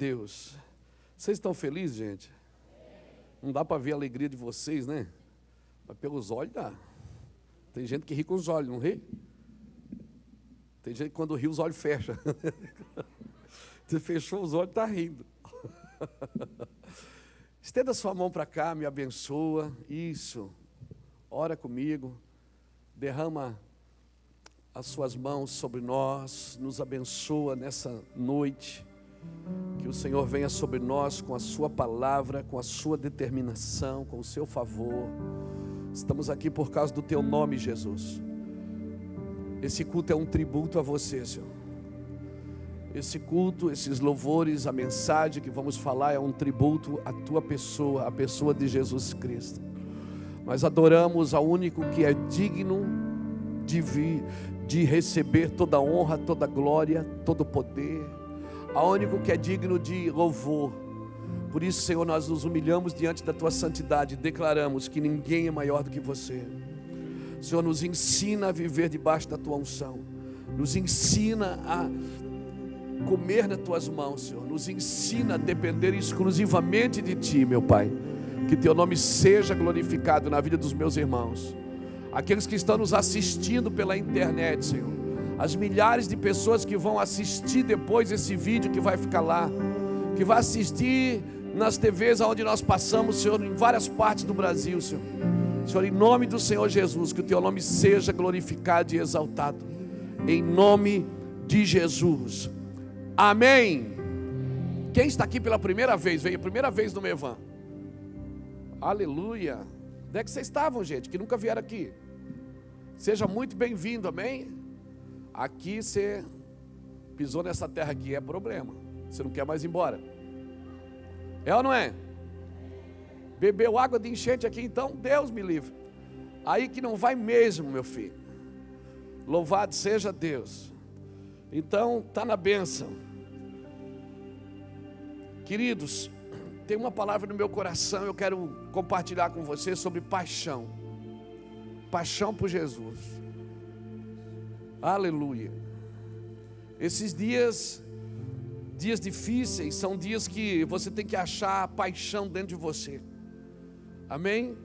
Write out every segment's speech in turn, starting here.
Deus. Vocês estão felizes, gente? Não dá para ver a alegria de vocês, né? Mas pelos olhos dá. Tem gente que ri com os olhos, não ri? Tem gente que quando ri os olhos fecham. Você fechou os olhos, está rindo. Estenda sua mão para cá, me abençoa. Isso. Ora comigo. Derrama as suas mãos sobre nós, nos abençoa nessa noite. Que o Senhor venha sobre nós com a Sua palavra, com a Sua determinação, com o seu favor. Estamos aqui por causa do Teu nome, Jesus. Esse culto é um tributo a você, Senhor. Esse culto, esses louvores, a mensagem que vamos falar é um tributo à Tua pessoa, à pessoa de Jesus Cristo. Nós adoramos ao único que é digno de vir, de receber toda honra, toda glória, todo poder ao único que é digno de louvor. Por isso, Senhor, nós nos humilhamos diante da tua santidade, declaramos que ninguém é maior do que você. Senhor, nos ensina a viver debaixo da tua unção, nos ensina a comer nas tuas mãos, Senhor, nos ensina a depender exclusivamente de ti, meu Pai. Que teu nome seja glorificado na vida dos meus irmãos, aqueles que estão nos assistindo pela internet, Senhor as milhares de pessoas que vão assistir depois esse vídeo que vai ficar lá, que vai assistir nas TVs onde nós passamos, Senhor, em várias partes do Brasil, Senhor. Senhor, em nome do Senhor Jesus, que o teu nome seja glorificado e exaltado. Em nome de Jesus. Amém. Quem está aqui pela primeira vez, veio a primeira vez no Mevan. Aleluia. Onde é que vocês estavam, gente, que nunca vieram aqui? Seja muito bem-vindo, amém? Aqui você pisou nessa terra aqui, é problema. Você não quer mais ir embora. É ou não é? Bebeu água de enchente aqui, então Deus me livre. Aí que não vai mesmo, meu filho. Louvado seja Deus. Então, está na bênção. Queridos, tem uma palavra no meu coração, eu quero compartilhar com você sobre paixão. Paixão por Jesus. Aleluia. Esses dias, dias difíceis, são dias que você tem que achar paixão dentro de você. Amém?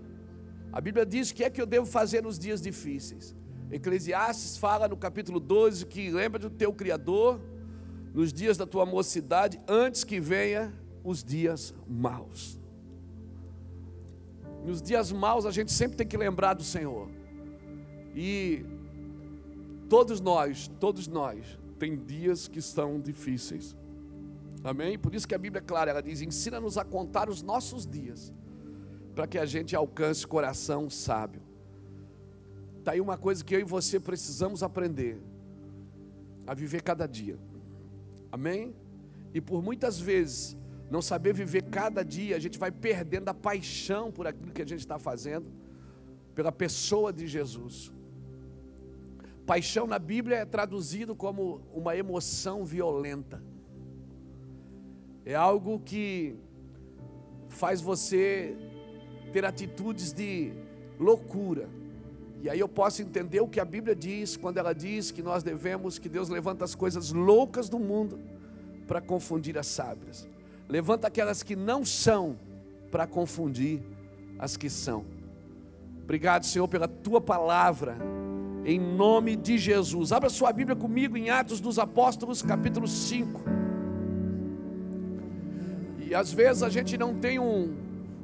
A Bíblia diz o que é que eu devo fazer nos dias difíceis. Eclesiastes fala no capítulo 12 que lembra do teu Criador nos dias da tua mocidade, antes que venha os dias maus. Nos dias maus a gente sempre tem que lembrar do Senhor. E Todos nós, todos nós, tem dias que são difíceis. Amém? Por isso que a Bíblia é clara, ela diz: ensina-nos a contar os nossos dias, para que a gente alcance coração sábio. Está aí uma coisa que eu e você precisamos aprender: a viver cada dia. Amém? E por muitas vezes, não saber viver cada dia, a gente vai perdendo a paixão por aquilo que a gente está fazendo, pela pessoa de Jesus. Paixão na Bíblia é traduzido como uma emoção violenta. É algo que faz você ter atitudes de loucura. E aí eu posso entender o que a Bíblia diz quando ela diz que nós devemos, que Deus levanta as coisas loucas do mundo para confundir as sábias. Levanta aquelas que não são para confundir as que são. Obrigado, Senhor, pela tua palavra em nome de Jesus. Abra sua Bíblia comigo em Atos dos Apóstolos, capítulo 5. E às vezes a gente não tem um,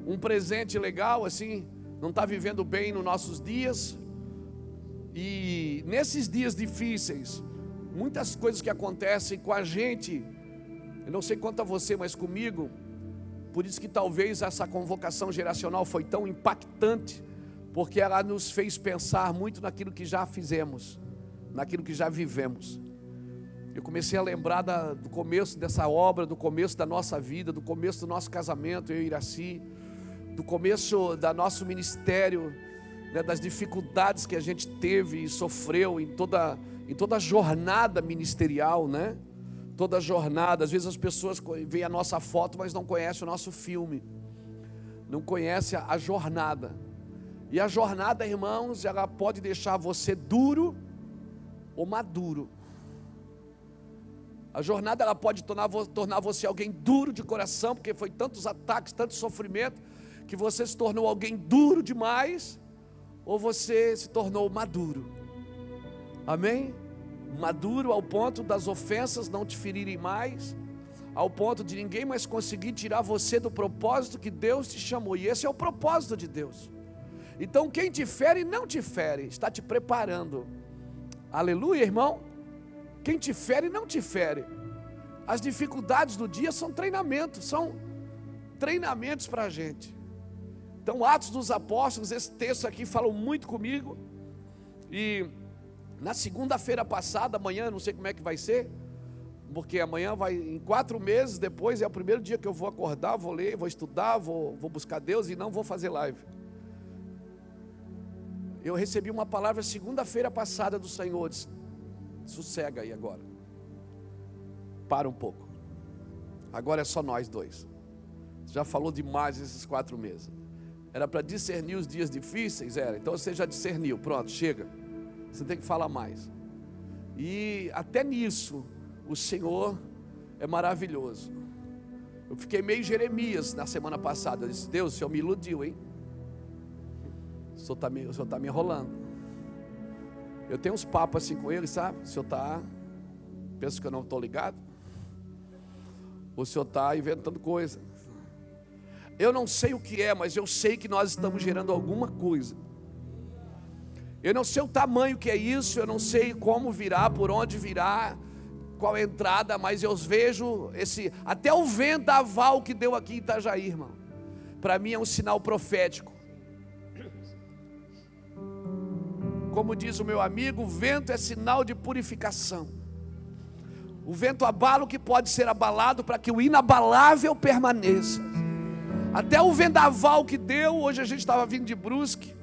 um presente legal, assim, não está vivendo bem nos nossos dias. E nesses dias difíceis, muitas coisas que acontecem com a gente, eu não sei quanto a você, mas comigo, por isso que talvez essa convocação geracional foi tão impactante porque ela nos fez pensar muito naquilo que já fizemos, naquilo que já vivemos. Eu comecei a lembrar da, do começo dessa obra, do começo da nossa vida, do começo do nosso casamento, eu e Iraci, do começo da nosso ministério, né, das dificuldades que a gente teve e sofreu em toda, em toda a jornada ministerial, né? Toda a jornada. Às vezes as pessoas veem a nossa foto, mas não conhecem o nosso filme, não conhecem a jornada. E a jornada, irmãos, ela pode deixar você duro ou maduro. A jornada ela pode tornar, tornar você alguém duro de coração, porque foi tantos ataques, tanto sofrimento, que você se tornou alguém duro demais, ou você se tornou maduro. Amém? Maduro ao ponto das ofensas não te ferirem mais, ao ponto de ninguém mais conseguir tirar você do propósito que Deus te chamou. E esse é o propósito de Deus. Então, quem te fere, não te fere, está te preparando. Aleluia, irmão. Quem te fere, não te fere. As dificuldades do dia são treinamentos, são treinamentos para a gente. Então, Atos dos Apóstolos, esse texto aqui fala muito comigo. E na segunda-feira passada, amanhã, não sei como é que vai ser, porque amanhã vai, em quatro meses depois, é o primeiro dia que eu vou acordar, vou ler, vou estudar, vou, vou buscar Deus e não vou fazer live. Eu recebi uma palavra segunda-feira passada do Senhor, disse, sossega aí agora. Para um pouco. Agora é só nós dois. Já falou demais esses quatro meses. Era para discernir os dias difíceis? Era. Então você já discerniu. Pronto, chega. Você tem que falar mais. E até nisso, o Senhor é maravilhoso. Eu fiquei meio Jeremias na semana passada. Eu disse: Deus, o Senhor me iludiu, hein? O Senhor está me, tá me enrolando. Eu tenho uns papos assim com ele, sabe? O Senhor está. Pensa que eu não estou ligado? O Senhor está inventando coisa. Eu não sei o que é, mas eu sei que nós estamos gerando alguma coisa. Eu não sei o tamanho que é isso, eu não sei como virá, por onde virá, qual é a entrada, mas eu vejo esse até o vendaval que deu aqui em Itajaí, irmão. Para mim é um sinal profético. Como diz o meu amigo, o vento é sinal de purificação. O vento abala o que pode ser abalado para que o inabalável permaneça. Até o vendaval que deu, hoje a gente estava vindo de Brusque,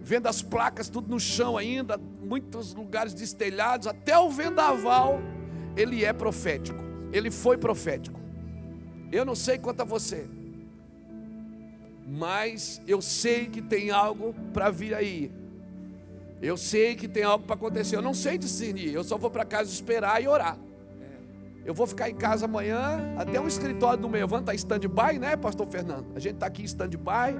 vendo as placas tudo no chão ainda, muitos lugares destelhados, até o vendaval, ele é profético. Ele foi profético. Eu não sei quanto a você, mas eu sei que tem algo para vir aí. Eu sei que tem algo para acontecer. Eu não sei discernir. Eu só vou para casa esperar e orar. Eu vou ficar em casa amanhã, até o escritório do meu está em stand-by, né, pastor Fernando? A gente está aqui em stand-by,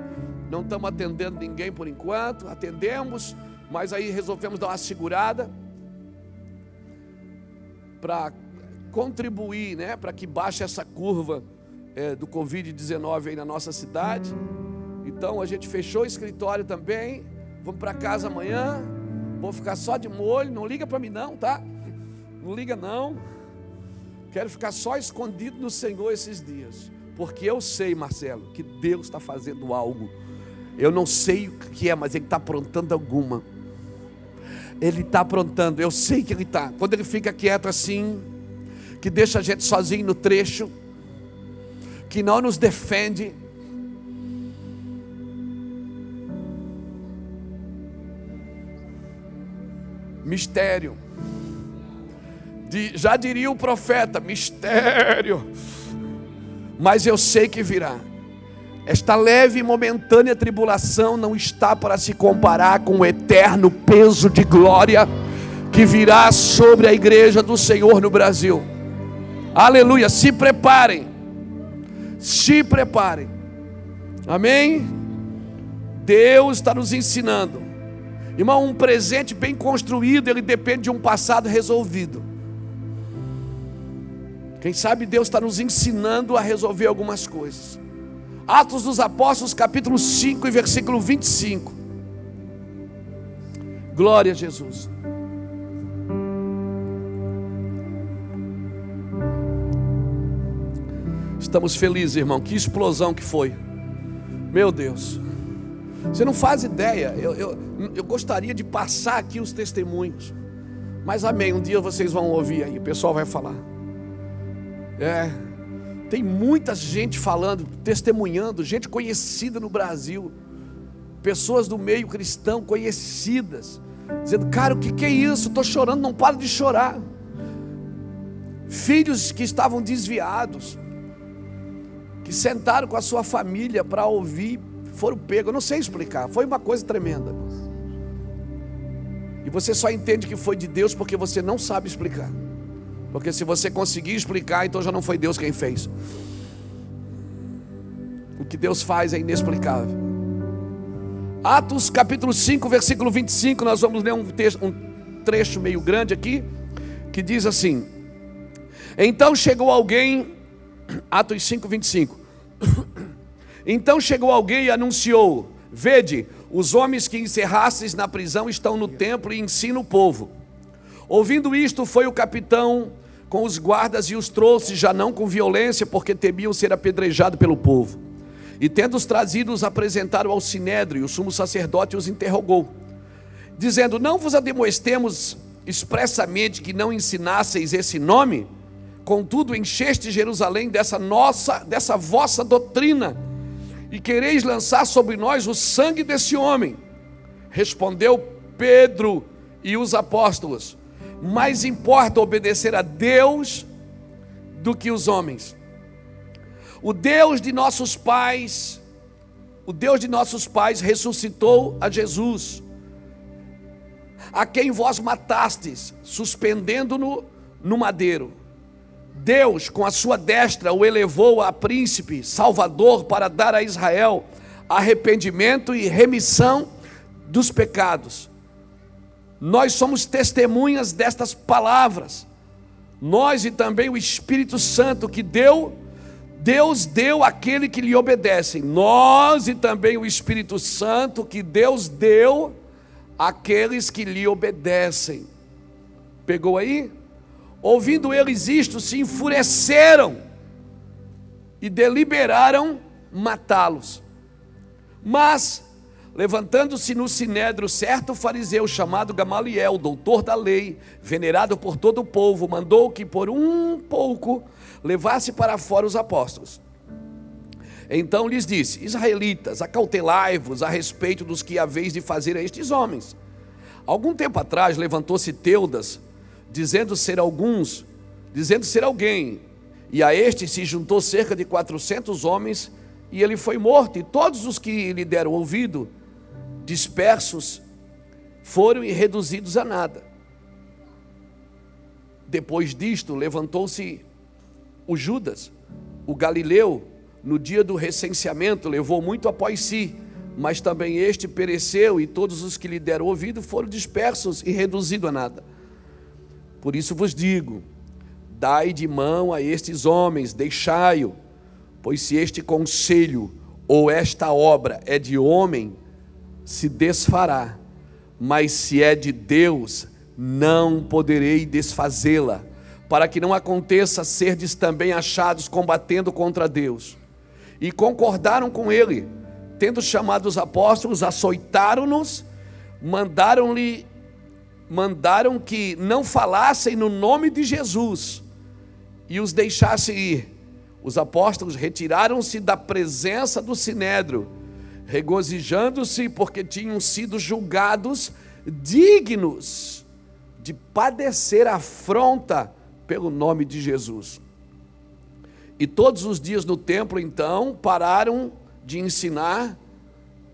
não estamos atendendo ninguém por enquanto, atendemos, mas aí resolvemos dar uma segurada para contribuir, né, para que baixe essa curva é, do Covid-19 aí na nossa cidade. Então a gente fechou o escritório também, vamos para casa amanhã, vou ficar só de molho, não liga para mim não, tá? Não liga não. Quero ficar só escondido no Senhor esses dias. Porque eu sei, Marcelo, que Deus está fazendo algo. Eu não sei o que é, mas Ele está aprontando alguma. Ele está aprontando, eu sei que Ele está. Quando Ele fica quieto assim, que deixa a gente sozinho no trecho, que não nos defende. Mistério de, já diria o profeta: mistério, mas eu sei que virá. Esta leve e momentânea tribulação não está para se comparar com o eterno peso de glória que virá sobre a igreja do Senhor no Brasil. Aleluia, se preparem. Se preparem. Amém? Deus está nos ensinando. Irmão, um presente bem construído, ele depende de um passado resolvido. Quem sabe Deus está nos ensinando a resolver algumas coisas. Atos dos Apóstolos, capítulo 5 e versículo 25. Glória a Jesus. Estamos felizes, irmão. Que explosão que foi. Meu Deus. Você não faz ideia. Eu, eu, eu gostaria de passar aqui os testemunhos. Mas amém. Um dia vocês vão ouvir aí. O pessoal vai falar. É. Tem muita gente falando, testemunhando, gente conhecida no Brasil, pessoas do meio cristão conhecidas, dizendo: Cara, o que, que é isso? Estou chorando, não paro de chorar. Filhos que estavam desviados, que sentaram com a sua família para ouvir, foram pegos. Eu não sei explicar, foi uma coisa tremenda. E você só entende que foi de Deus porque você não sabe explicar. Porque se você conseguir explicar, então já não foi Deus quem fez. O que Deus faz é inexplicável. Atos capítulo 5, versículo 25, nós vamos ler um, texto, um trecho meio grande aqui, que diz assim: Então chegou alguém, Atos 5, 25. Então chegou alguém e anunciou: Vede, os homens que encerrastes na prisão estão no templo e ensinam o povo. Ouvindo isto, foi o capitão com os guardas e os trouxe, já não com violência, porque temiam ser apedrejado pelo povo. E tendo-os trazido, os apresentaram ao sinédrio, o sumo sacerdote os interrogou, dizendo: Não vos ademoestemos expressamente que não ensinasseis esse nome? Contudo, encheste Jerusalém dessa nossa, dessa vossa doutrina e quereis lançar sobre nós o sangue desse homem. Respondeu Pedro e os apóstolos: Mais importa obedecer a Deus do que os homens. O Deus de nossos pais, o Deus de nossos pais ressuscitou a Jesus, a quem vós matastes, suspendendo-no no madeiro. Deus, com a sua destra, o elevou a príncipe, salvador, para dar a Israel arrependimento e remissão dos pecados. Nós somos testemunhas destas palavras. Nós e também o Espírito Santo que deu, Deus deu àquele que lhe obedecem. Nós e também o Espírito Santo que Deus deu àqueles que lhe obedecem. Pegou aí? Ouvindo eles isto, se enfureceram e deliberaram matá-los. Mas, levantando-se no sinédrio, certo fariseu chamado Gamaliel, doutor da lei, venerado por todo o povo, mandou que por um pouco levasse para fora os apóstolos. Então lhes disse: Israelitas, acautelai-vos a respeito dos que haveis de fazer a estes homens. Algum tempo atrás levantou-se Teudas, dizendo ser alguns, dizendo ser alguém, e a este se juntou cerca de 400 homens, e ele foi morto, e todos os que lhe deram ouvido, dispersos, foram e reduzidos a nada. Depois disto, levantou-se o Judas, o Galileu, no dia do recenseamento, levou muito após si, mas também este pereceu, e todos os que lhe deram ouvido foram dispersos e reduzidos a nada. Por isso vos digo: dai de mão a estes homens, deixai-o, pois se este conselho ou esta obra é de homem, se desfará, mas se é de Deus, não poderei desfazê-la, para que não aconteça serdes também achados combatendo contra Deus. E concordaram com ele, tendo chamado os apóstolos, açoitaram-nos, mandaram-lhe mandaram que não falassem no nome de Jesus e os deixassem ir. Os apóstolos retiraram-se da presença do sinédrio, regozijando-se porque tinham sido julgados dignos de padecer afronta pelo nome de Jesus. E todos os dias no templo, então, pararam de ensinar.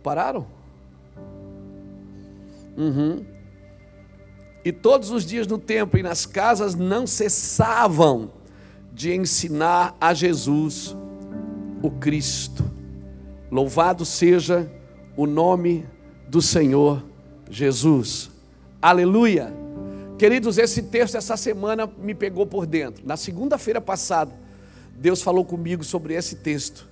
Pararam? Uhum. E todos os dias no templo e nas casas não cessavam de ensinar a Jesus, o Cristo. Louvado seja o nome do Senhor Jesus. Aleluia. Queridos, esse texto essa semana me pegou por dentro. Na segunda-feira passada, Deus falou comigo sobre esse texto.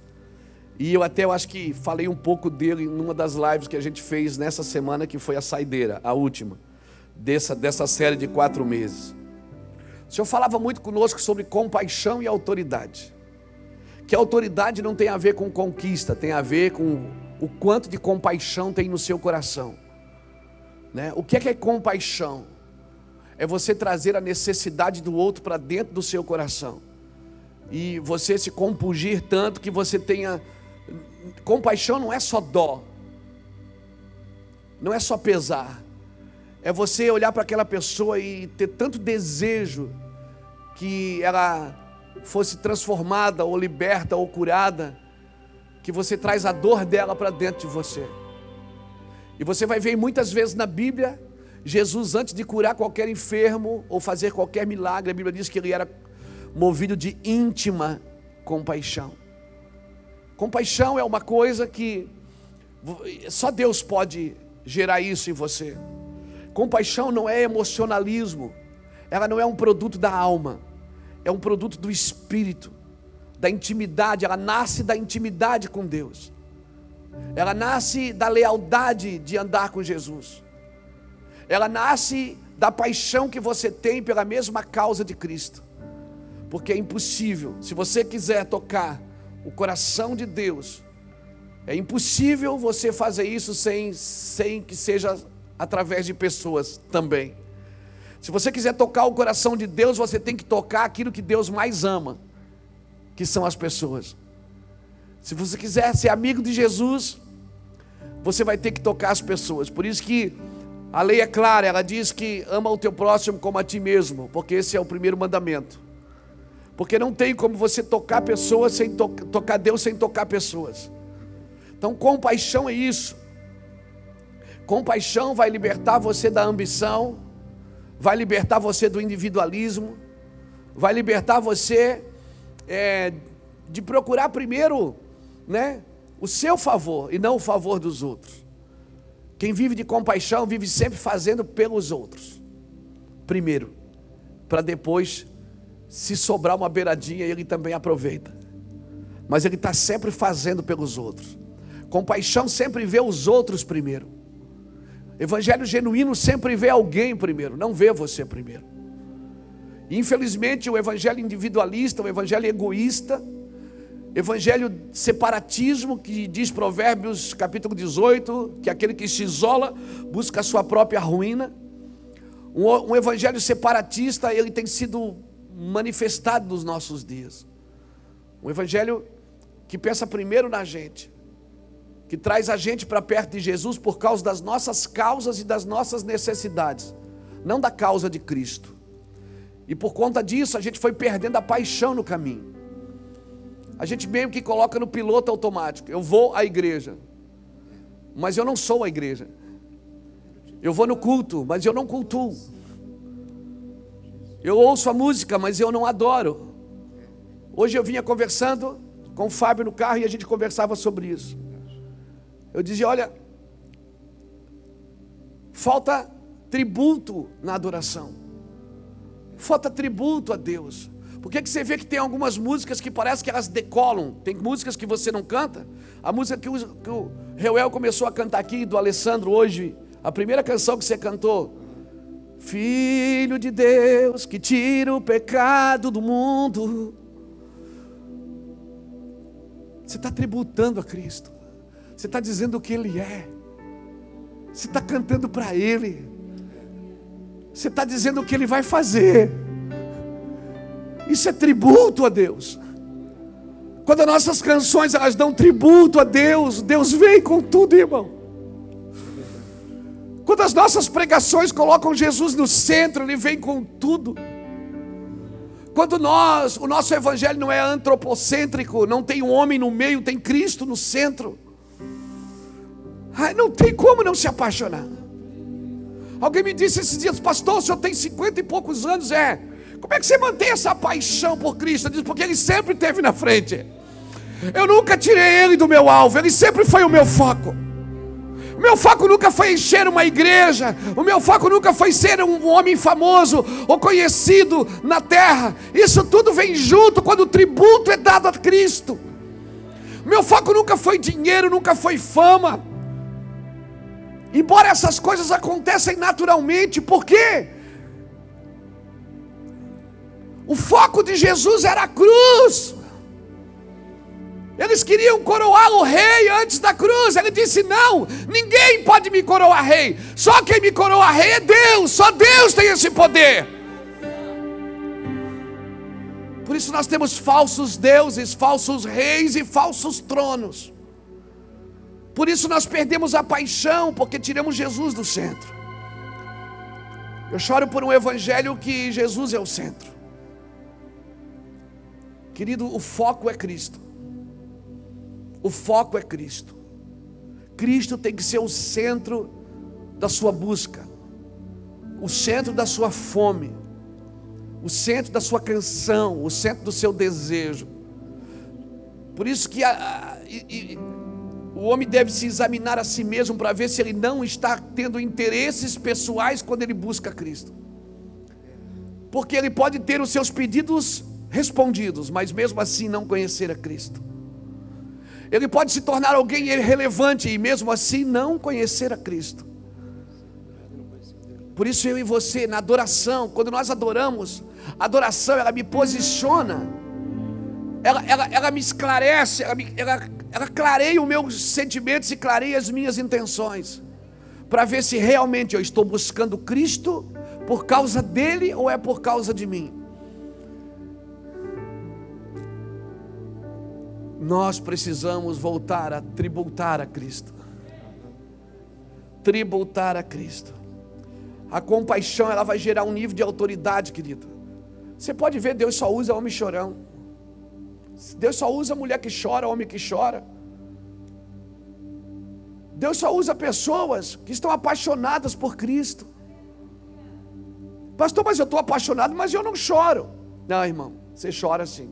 E eu até eu acho que falei um pouco dele numa das lives que a gente fez nessa semana, que foi a saideira, a última dessa, dessa série de quatro meses. O Senhor falava muito conosco sobre compaixão e autoridade. Que autoridade não tem a ver com conquista, tem a ver com o quanto de compaixão tem no seu coração. Né? O que é que é compaixão? É você trazer a necessidade do outro para dentro do seu coração. E você se compungir tanto que você tenha. Compaixão não é só dó, não é só pesar, é você olhar para aquela pessoa e ter tanto desejo que ela fosse transformada ou liberta ou curada, que você traz a dor dela para dentro de você. E você vai ver muitas vezes na Bíblia Jesus, antes de curar qualquer enfermo ou fazer qualquer milagre, a Bíblia diz que ele era movido de íntima compaixão. Compaixão é uma coisa que só Deus pode gerar isso em você. Compaixão não é emocionalismo, ela não é um produto da alma, é um produto do espírito, da intimidade, ela nasce da intimidade com Deus, ela nasce da lealdade de andar com Jesus, ela nasce da paixão que você tem pela mesma causa de Cristo, porque é impossível, se você quiser tocar o coração de Deus. É impossível você fazer isso sem, sem que seja através de pessoas também. Se você quiser tocar o coração de Deus, você tem que tocar aquilo que Deus mais ama, que são as pessoas. Se você quiser ser amigo de Jesus, você vai ter que tocar as pessoas. Por isso que a lei é clara, ela diz que ama o teu próximo como a ti mesmo, porque esse é o primeiro mandamento. Porque não tem como você tocar pessoas sem to tocar Deus sem tocar pessoas. Então, compaixão é isso. Compaixão vai libertar você da ambição, vai libertar você do individualismo, vai libertar você é, de procurar primeiro, né, o seu favor e não o favor dos outros. Quem vive de compaixão vive sempre fazendo pelos outros, primeiro, para depois se sobrar uma beiradinha, ele também aproveita. Mas ele está sempre fazendo pelos outros. Compaixão sempre vê os outros primeiro. Evangelho genuíno sempre vê alguém primeiro, não vê você primeiro. Infelizmente, o evangelho individualista, o evangelho egoísta, evangelho separatismo, que diz Provérbios capítulo 18, que aquele que se isola busca a sua própria ruína. Um, um evangelho separatista, ele tem sido manifestado nos nossos dias. Um evangelho que pensa primeiro na gente, que traz a gente para perto de Jesus por causa das nossas causas e das nossas necessidades, não da causa de Cristo. E por conta disso, a gente foi perdendo a paixão no caminho. A gente meio que coloca no piloto automático. Eu vou à igreja, mas eu não sou a igreja. Eu vou no culto, mas eu não cultuo. Eu ouço a música, mas eu não adoro. Hoje eu vinha conversando com o Fábio no carro e a gente conversava sobre isso. Eu dizia: olha, falta tributo na adoração, falta tributo a Deus. Por que, que você vê que tem algumas músicas que parece que elas decolam? Tem músicas que você não canta. A música que o, que o Reuel começou a cantar aqui, do Alessandro, hoje, a primeira canção que você cantou, Filho de Deus que tira o pecado do mundo. Você está tributando a Cristo. Você está dizendo o que Ele é. Você está cantando para Ele. Você está dizendo o que Ele vai fazer. Isso é tributo a Deus. Quando as nossas canções elas dão tributo a Deus, Deus vem com tudo, irmão. Quando as nossas pregações colocam Jesus no centro, Ele vem com tudo. Quando nós, o nosso evangelho não é antropocêntrico, não tem um homem no meio, tem Cristo no centro. Não tem como não se apaixonar. Alguém me disse esses dias, pastor, o senhor tem cinquenta e poucos anos, é. Como é que você mantém essa paixão por Cristo? Disse, porque Ele sempre esteve na frente. Eu nunca tirei Ele do meu alvo, Ele sempre foi o meu foco. O meu foco nunca foi encher uma igreja. O meu foco nunca foi ser um homem famoso ou conhecido na terra. Isso tudo vem junto quando o tributo é dado a Cristo. Meu foco nunca foi dinheiro, nunca foi fama. Embora essas coisas acontecem naturalmente, por quê? O foco de Jesus era a cruz. Eles queriam coroar o rei antes da cruz. Ele disse: Não, ninguém pode me coroar rei. Só quem me coroa rei é Deus. Só Deus tem esse poder. Por isso nós temos falsos deuses, falsos reis e falsos tronos. Por isso nós perdemos a paixão, porque tiramos Jesus do centro. Eu choro por um evangelho que Jesus é o centro. Querido, o foco é Cristo. O foco é Cristo. Cristo tem que ser o centro da sua busca. o centro da sua fome, o centro da sua canção, o centro do seu desejo. Por isso que a, a, e, o homem deve se examinar a si mesmo para ver se ele não está tendo interesses pessoais quando ele busca Cristo. Porque ele pode ter os seus pedidos respondidos, mas mesmo assim não conhecer a Cristo. Ele pode se tornar alguém irrelevante e mesmo assim não conhecer a Cristo. Por isso eu e você, na adoração, quando nós adoramos, a adoração ela me posiciona, ela, ela, ela me esclarece, ela, me, ela, ela clareia os meus sentimentos e clareia as minhas intenções, para ver se realmente eu estou buscando Cristo por causa dele ou é por causa de mim. Nós precisamos voltar a tributar a Cristo. Tributar a Cristo. A compaixão, ela vai gerar um nível de autoridade, querido. Você pode ver, Deus só usa homem chorão. Deus só usa mulher que chora, homem que chora. Deus só usa pessoas que estão apaixonadas por Cristo. Pastor, mas eu estou apaixonado, mas eu não choro. Não, irmão, você chora sim.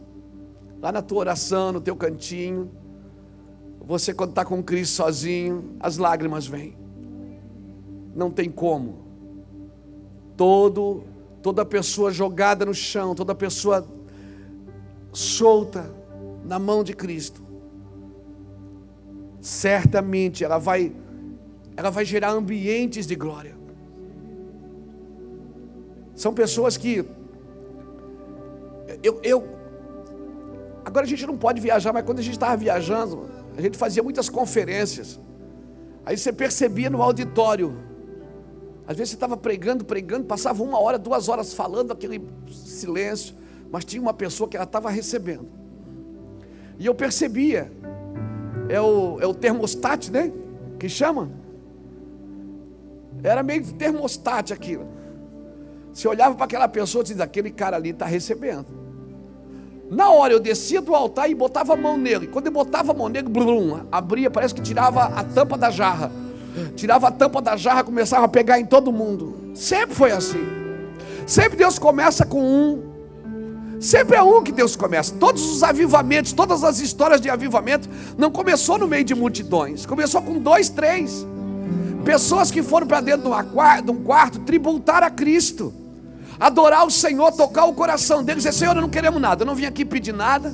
Lá na tua oração, no teu cantinho. Você, quando está com Cristo sozinho, as lágrimas vêm. Não tem como. Todo, toda pessoa jogada no chão, toda pessoa solta na mão de Cristo, certamente ela vai, ela vai gerar ambientes de glória. São pessoas que eu, eu agora a gente não pode viajar, mas quando a gente estava viajando, a gente fazia muitas conferências. Aí você percebia no auditório. Às vezes você estava pregando, pregando, passava uma hora, duas horas falando aquele silêncio, mas tinha uma pessoa que ela estava recebendo. E eu percebia, é o, é o termostat, né? Que chama? Era meio termostat aquilo. Você olhava para aquela pessoa e dizia: aquele cara ali está recebendo. Na hora eu descia do altar e botava a mão nele. Quando eu botava a mão nele, blum, abria, parece que tirava a tampa da jarra. Tirava a tampa da jarra, começava a pegar em todo mundo. Sempre foi assim. Sempre Deus começa com um. Sempre é um que Deus começa. Todos os avivamentos, todas as histórias de avivamento, não começou no meio de multidões. Começou com dois, três. Pessoas que foram para dentro de um quarto tributar a Cristo adorar o Senhor, tocar o coração deles, dizer: Senhor, eu não queremos nada, eu não vim aqui pedir nada.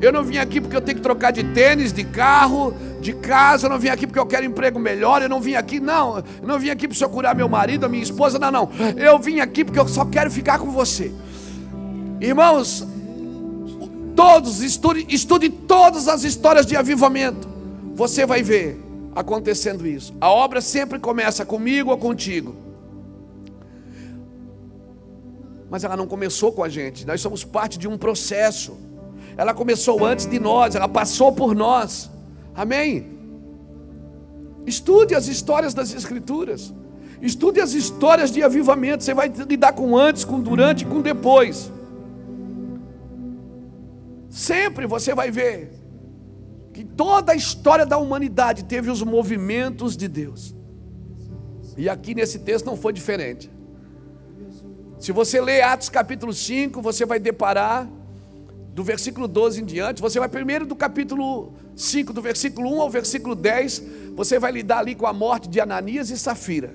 Eu não vim aqui porque eu tenho que trocar de tênis, de carro, de casa. Eu não vim aqui porque eu quero emprego melhor. Eu não vim aqui, não. Eu não vim aqui para o senhor curar meu marido, a minha esposa. Não, não. Eu vim aqui porque eu só quero ficar com você. Irmãos, todos, estude, estude todas as histórias de avivamento. Você vai ver acontecendo isso. A obra sempre começa comigo ou contigo. mas ela não começou com a gente, nós somos parte de um processo. Ela começou antes de nós, ela passou por nós. Amém? Estude as histórias das Escrituras. Estude as histórias de avivamento. Você vai lidar com antes, com durante e com depois. Sempre você vai ver que toda a história da humanidade teve os movimentos de Deus. E aqui nesse texto não foi diferente. Se você ler Atos capítulo 5, você vai deparar do versículo 12 em diante, você vai primeiro do capítulo 5, do versículo 1 ao versículo 10, você vai lidar ali com a morte de Ananias e Safira.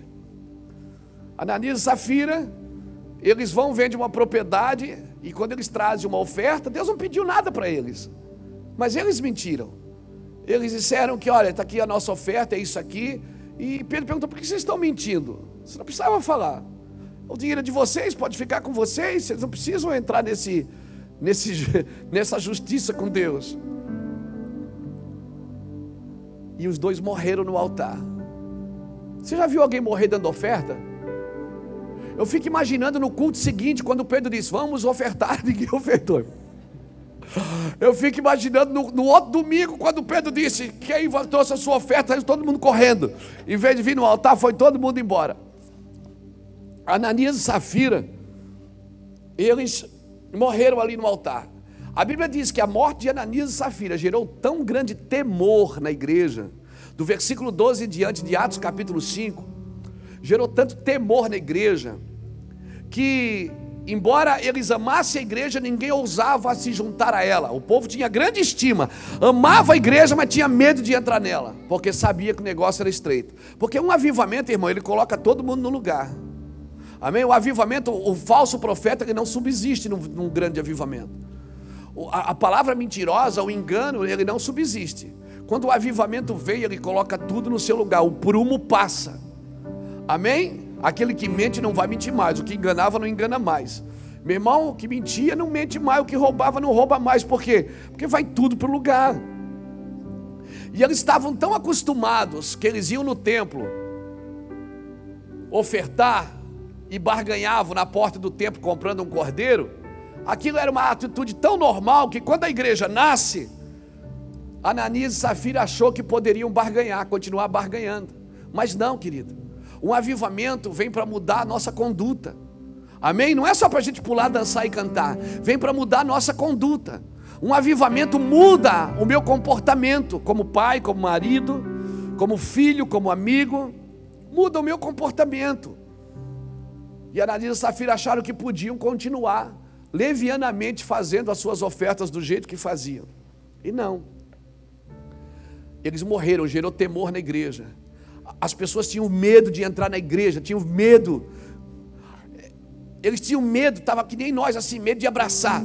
Ananias e Safira, eles vão vender uma propriedade e quando eles trazem uma oferta, Deus não pediu nada para eles. Mas eles mentiram. Eles disseram que, olha, está aqui a nossa oferta, é isso aqui. E Pedro perguntou: por que vocês estão mentindo? Você não precisava falar. O dinheiro é de vocês, pode ficar com vocês, vocês não precisam entrar nesse, nesse, nessa justiça com Deus. E os dois morreram no altar. Você já viu alguém morrer dando oferta? Eu fico imaginando no culto seguinte, quando Pedro disse: Vamos ofertar, ninguém ofertou. Eu fico imaginando no, no, outro domingo, quando Pedro disse: Quem trouxe a sua oferta, todo mundo correndo. Em vez de vir no altar, foi todo mundo embora. Ananias e Safira, eles morreram ali no altar. A Bíblia diz que a morte de Ananias e Safira gerou tão grande temor na igreja, do versículo 12 em diante de Atos capítulo 5, gerou tanto temor na igreja, que, embora eles amassem a igreja, ninguém ousava se juntar a ela. O povo tinha grande estima, amava a igreja, mas tinha medo de entrar nela, porque sabia que o negócio era estreito. Porque um avivamento, irmão, ele coloca todo mundo no lugar. Amém? O avivamento, o falso profeta, ele não subsiste num, num grande avivamento. A, a palavra mentirosa, o engano, ele não subsiste. Quando o avivamento vem, ele coloca tudo no seu lugar, o prumo passa. Amém? Aquele que mente não vai mentir mais, o que enganava não engana mais. Meu irmão, o que mentia não mente mais, o que roubava não rouba mais. Por quê? Porque vai tudo para o lugar. E eles estavam tão acostumados que eles iam no templo ofertar e barganhavam na porta do templo comprando um cordeiro. Aquilo era uma atitude tão normal que quando a igreja nasce, Ananias e Safira achou que poderiam barganhar, continuar barganhando. Mas não, querido. Um avivamento vem para mudar a nossa conduta. Amém? Não é só para a gente pular, dançar e cantar. Vem para mudar a nossa conduta. Um avivamento muda o meu comportamento como pai, como marido, como filho, como amigo. Muda o meu comportamento. E Ananias e Safira acharam que podiam continuar levianamente fazendo as suas ofertas do jeito que faziam. E não. Eles morreram, gerou temor na igreja. As pessoas tinham medo de entrar na igreja, tinham medo. Eles tinham medo, estava que nem nós, assim, medo de abraçar.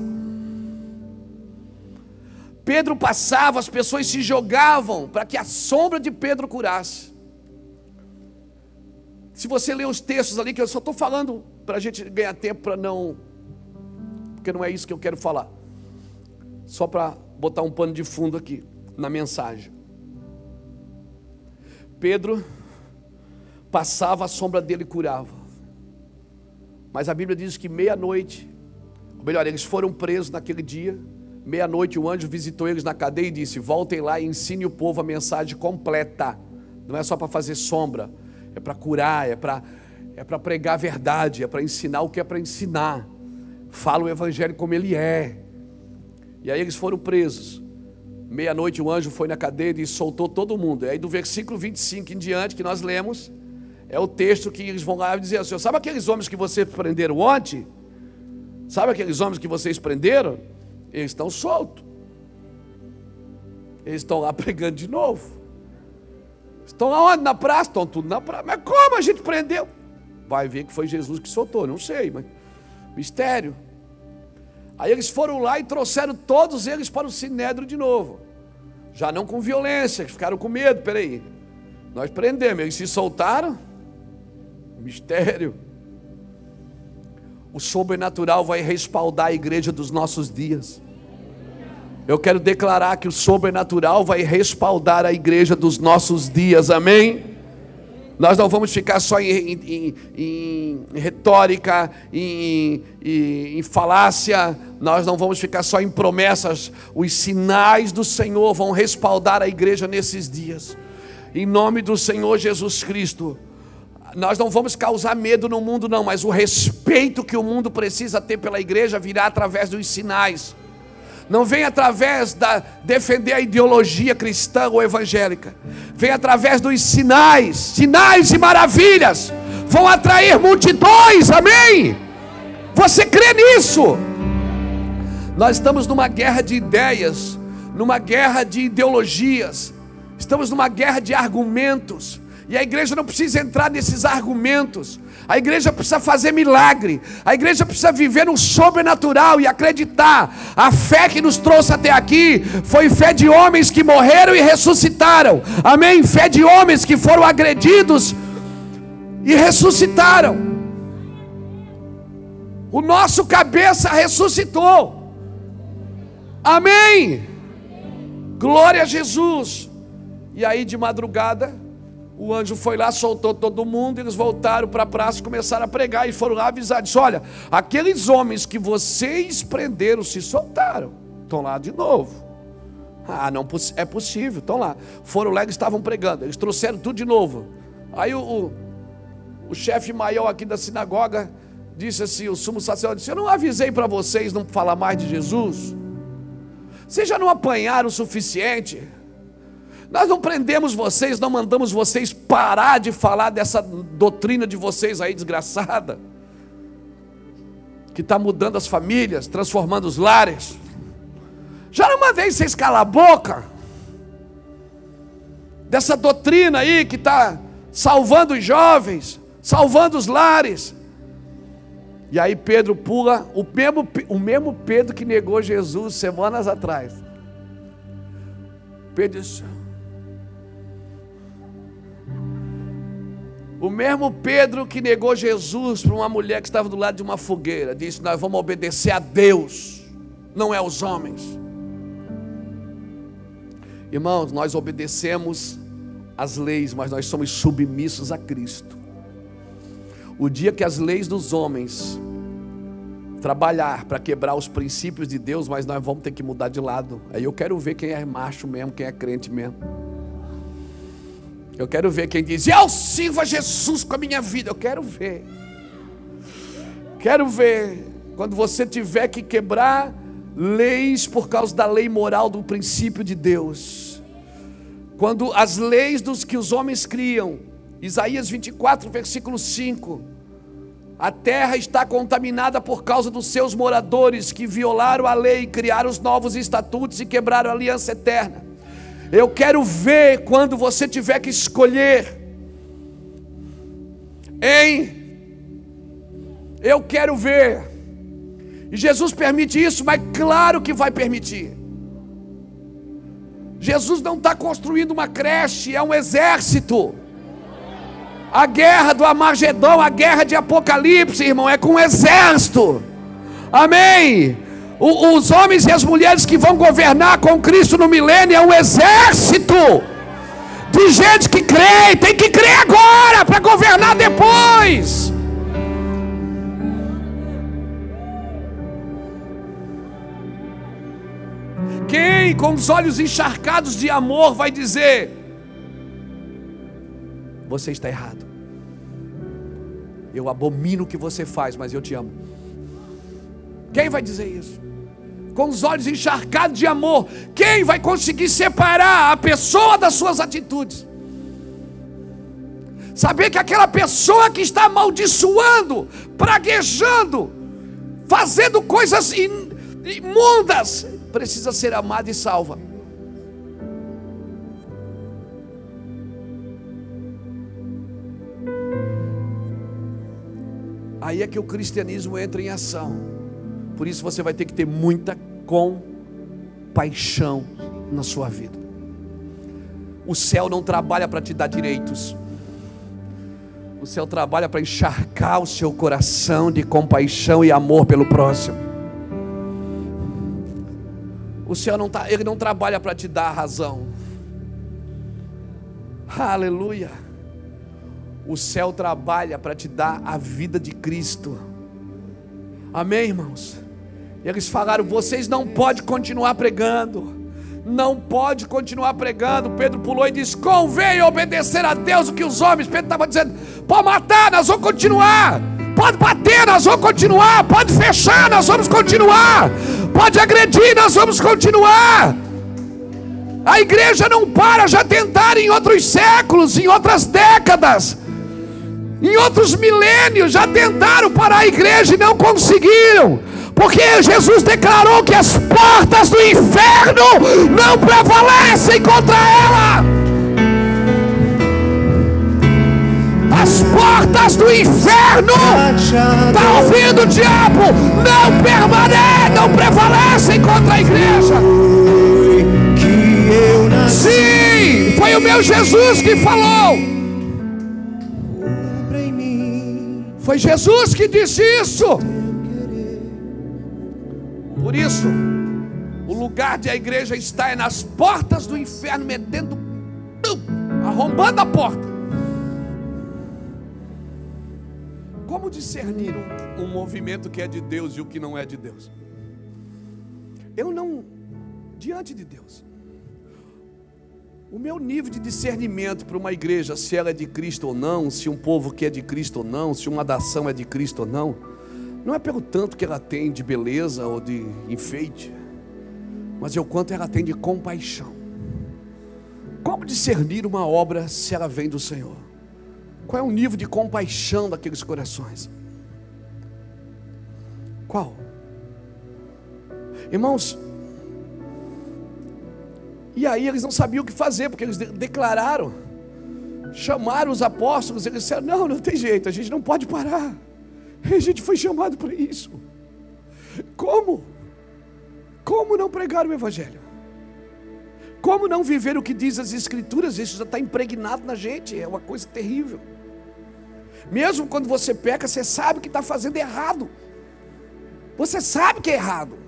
Pedro passava, as pessoas se jogavam para que a sombra de Pedro curasse. Se você ler os textos ali, que eu só estou falando para a gente ganhar tempo, para não. Porque não é isso que eu quero falar. Só para botar um pano de fundo aqui na mensagem. Pedro passava, a sombra dele curava. Mas a Bíblia diz que meia-noite, ou melhor, eles foram presos naquele dia. Meia-noite, o anjo visitou eles na cadeia e disse: Voltem lá e ensine o povo a mensagem completa. Não é só para fazer sombra, é para curar, é para é para pregar a verdade, é para ensinar o que é para ensinar. Fala o evangelho como ele é. E aí eles foram presos. Meia-noite o anjo foi na cadeia e soltou todo mundo. E aí do versículo 25 em diante que nós lemos, é o texto que eles vão lá e dizer assim: sabe aqueles homens que vocês prenderam ontem? Sabe aqueles homens que vocês prenderam? Eles estão soltos. Eles estão lá pregando de novo. Estão aonde? Na praça? Estão tudo na praça. Mas como a gente prendeu? Vai ver que foi Jesus que soltou, não sei, mas mistério. Aí eles foram lá e trouxeram todos eles para o sinédrio de novo. Já não com violência, que ficaram com medo, peraí. Nós prendemos, eles se soltaram. Mistério. O sobrenatural vai respaldar a igreja dos nossos dias. Eu quero declarar que o sobrenatural vai respaldar a igreja dos nossos dias, amém? Nós não vamos ficar só em, em, em, em retórica, em, em falácia, nós não vamos ficar só em promessas. Os sinais do Senhor vão respaldar a igreja nesses dias. Em nome do Senhor Jesus Cristo. Nós não vamos causar medo no mundo, não, mas o respeito que o mundo precisa ter pela igreja virá através dos sinais. Não vem através da defender a ideologia cristã ou evangélica, vem através dos sinais, sinais e maravilhas, vão atrair multidões, amém? Você crê nisso? Nós estamos numa guerra de ideias, numa guerra de ideologias, estamos numa guerra de argumentos, e a igreja não precisa entrar nesses argumentos. A igreja precisa fazer milagre. A igreja precisa viver no sobrenatural e acreditar. A fé que nos trouxe até aqui foi fé de homens que morreram e ressuscitaram. Amém? Fé de homens que foram agredidos e ressuscitaram. O nosso cabeça ressuscitou. Amém. Glória a Jesus. E aí de madrugada, o anjo foi lá, soltou todo mundo, eles voltaram para a praça e começaram a pregar e foram lá avisar. Disse: Olha, aqueles homens que vocês prenderam se soltaram, estão lá de novo. Ah, não é possível, estão lá. Foram lá e estavam pregando, eles trouxeram tudo de novo. Aí o, o, o chefe maior aqui da sinagoga disse assim: o sumo sacerdote disse: Eu não avisei para vocês não falar mais de Jesus? Vocês já não apanharam o suficiente? Nós não prendemos vocês, não mandamos vocês parar de falar dessa doutrina de vocês aí desgraçada, que está mudando as famílias, transformando os lares. Já não mandei vocês calar a boca dessa doutrina aí que está salvando os jovens, salvando os lares. E aí Pedro pula, o mesmo, o mesmo Pedro que negou Jesus semanas atrás. Pedro disse, O mesmo Pedro que negou Jesus para uma mulher que estava do lado de uma fogueira, disse: Nós vamos obedecer a Deus, não é aos homens. Irmãos, nós obedecemos as leis, mas nós somos submissos a Cristo. O dia que as leis dos homens trabalhar para quebrar os princípios de Deus, mas nós vamos ter que mudar de lado. Aí eu quero ver quem é macho mesmo, quem é crente mesmo. Eu quero ver quem diz: Eu sirvo a Jesus com a minha vida. Eu quero ver. Quero ver quando você tiver que quebrar leis por causa da lei moral do princípio de Deus. Quando as leis dos que os homens criam, Isaías 24, versículo 5. A terra está contaminada por causa dos seus moradores que violaram a lei, criaram os novos estatutos e quebraram a aliança eterna. Eu quero ver quando você tiver que escolher. Hein? Eu quero ver. E Jesus permite isso, mas claro que vai permitir. Jesus não está construindo uma creche, é um exército. A guerra do Amargedão, a guerra de Apocalipse, irmão, é com um exército. Amém os homens e as mulheres que vão governar com Cristo no milênio é um exército de gente que crê, tem que crer agora para governar depois. Quem com os olhos encharcados de amor vai dizer: Você está errado. Eu abomino o que você faz, mas eu te amo. Quem vai dizer isso? Com os olhos encharcados de amor, quem vai conseguir separar a pessoa das suas atitudes? Saber que aquela pessoa que está amaldiçoando, praguejando, fazendo coisas imundas, precisa ser amada e salva. Aí é que o cristianismo entra em ação. Por isso você vai ter que ter muita compaixão na sua vida. O céu não trabalha para te dar direitos. O céu trabalha para encharcar o seu coração de compaixão e amor pelo próximo. O céu não tá, ele não trabalha para te dar a razão. Aleluia. O céu trabalha para te dar a vida de Cristo. Amém, irmãos? Eles falaram: vocês não podem continuar pregando. Não pode continuar pregando. Pedro pulou e disse: Convém obedecer a Deus o que os homens. Pedro estava dizendo: Pode matar, nós vamos continuar. Pode bater, nós vamos continuar. Pode fechar, nós vamos continuar. Pode agredir, nós vamos continuar. A igreja não para, já tentaram em outros séculos, em outras décadas, em outros milênios, já tentaram parar a igreja e não conseguiram. Porque Jesus declarou que as portas do inferno não prevalecem contra ela. As portas do inferno, está ouvindo o diabo? Não permanecem, não prevalecem contra a igreja. Sim, foi o meu Jesus que falou. Foi Jesus que disse isso. Por isso, o lugar de a igreja está é nas portas do inferno, metendo, arrombando a porta. Como discernir um, um movimento que é de Deus e o que não é de Deus? Eu não, diante de Deus, o meu nível de discernimento para uma igreja, se ela é de Cristo ou não, se um povo que é de Cristo ou não, se uma nação é de Cristo ou não, não é pelo tanto que ela tem de beleza ou de enfeite, mas é o quanto ela tem de compaixão. Como discernir uma obra se ela vem do Senhor? Qual é o nível de compaixão daqueles corações? Qual? Irmãos, e aí eles não sabiam o que fazer, porque eles declararam, chamaram os apóstolos, eles disseram: Não, não tem jeito, a gente não pode parar, a gente foi chamado para isso. Como? Como não pregar o Evangelho? Como não viver o que diz as Escrituras? Isso já está impregnado na gente, é uma coisa terrível. Mesmo quando você peca, você sabe que está fazendo errado. Você sabe que é errado.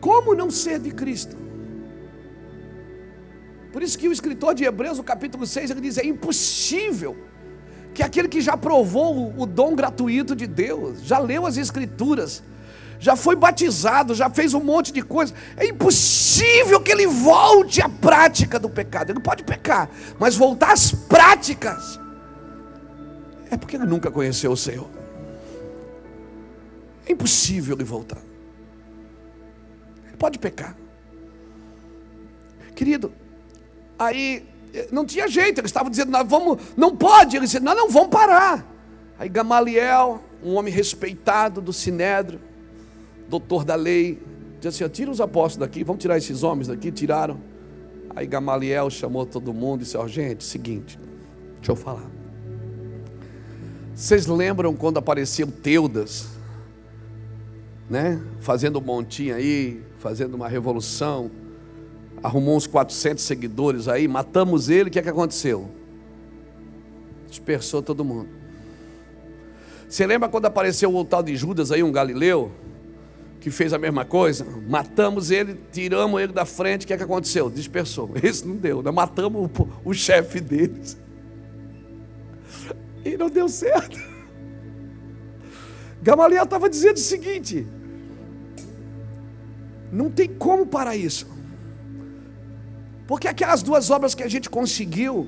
Como não ser de Cristo? Por isso que o escritor de Hebreus, no capítulo 6, ele diz: é impossível que aquele que já provou o dom gratuito de Deus, já leu as Escrituras, já foi batizado, já fez um monte de coisa, é impossível que ele volte à prática do pecado. Ele pode pecar, mas voltar às práticas é porque ele nunca conheceu o Senhor. É impossível ele voltar. Ele pode pecar. Querido, aí eh, não tinha jeito, eles estavam dizendo, nós vamos, não pode. Ele disse, nós não vamos parar. Aí Gamaliel, um homem respeitado do Sinédrio, doutor da lei, disse assim: tira os apóstolos daqui, vamos tirar esses homens daqui. Tiraram. Aí Gamaliel chamou todo mundo e disse: ó, oh, gente, seguinte, deixa eu falar. Vocês lembram quando apareceu Teudas, né? Fazendo um montinho aí, fazendo uma revolução arrumou uns 400 seguidores aí, matamos ele, o que é que aconteceu? Dispersou todo mundo. Você lembra quando apareceu o tal de Judas aí, um galileu, que fez a mesma coisa? Matamos ele, tiramos ele da frente, o que é que aconteceu? Dispersou. Esse não deu, nós matamos o, o chefe deles. E não deu certo. Gamaliel estava dizendo o seguinte: não tem como parar isso. Porque aquelas duas obras que a gente conseguiu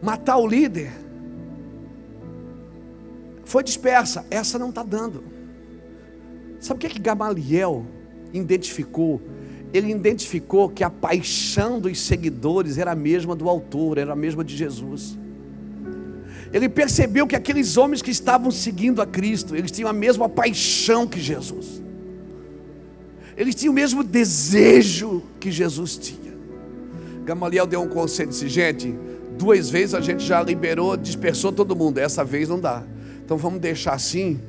matar o líder foi dispersa, essa não está dando. Sabe o que, é que Gamaliel identificou? Ele identificou que a paixão dos seguidores era a mesma do autor, era a mesma de Jesus. Ele percebeu que aqueles homens que estavam seguindo a Cristo, eles tinham a mesma paixão que Jesus. Eles tinham o mesmo desejo que Jesus tinha. Gamaliel deu um conselho, disse: gente, duas vezes a gente já liberou, dispersou todo mundo, essa vez não dá. Então vamos deixar assim,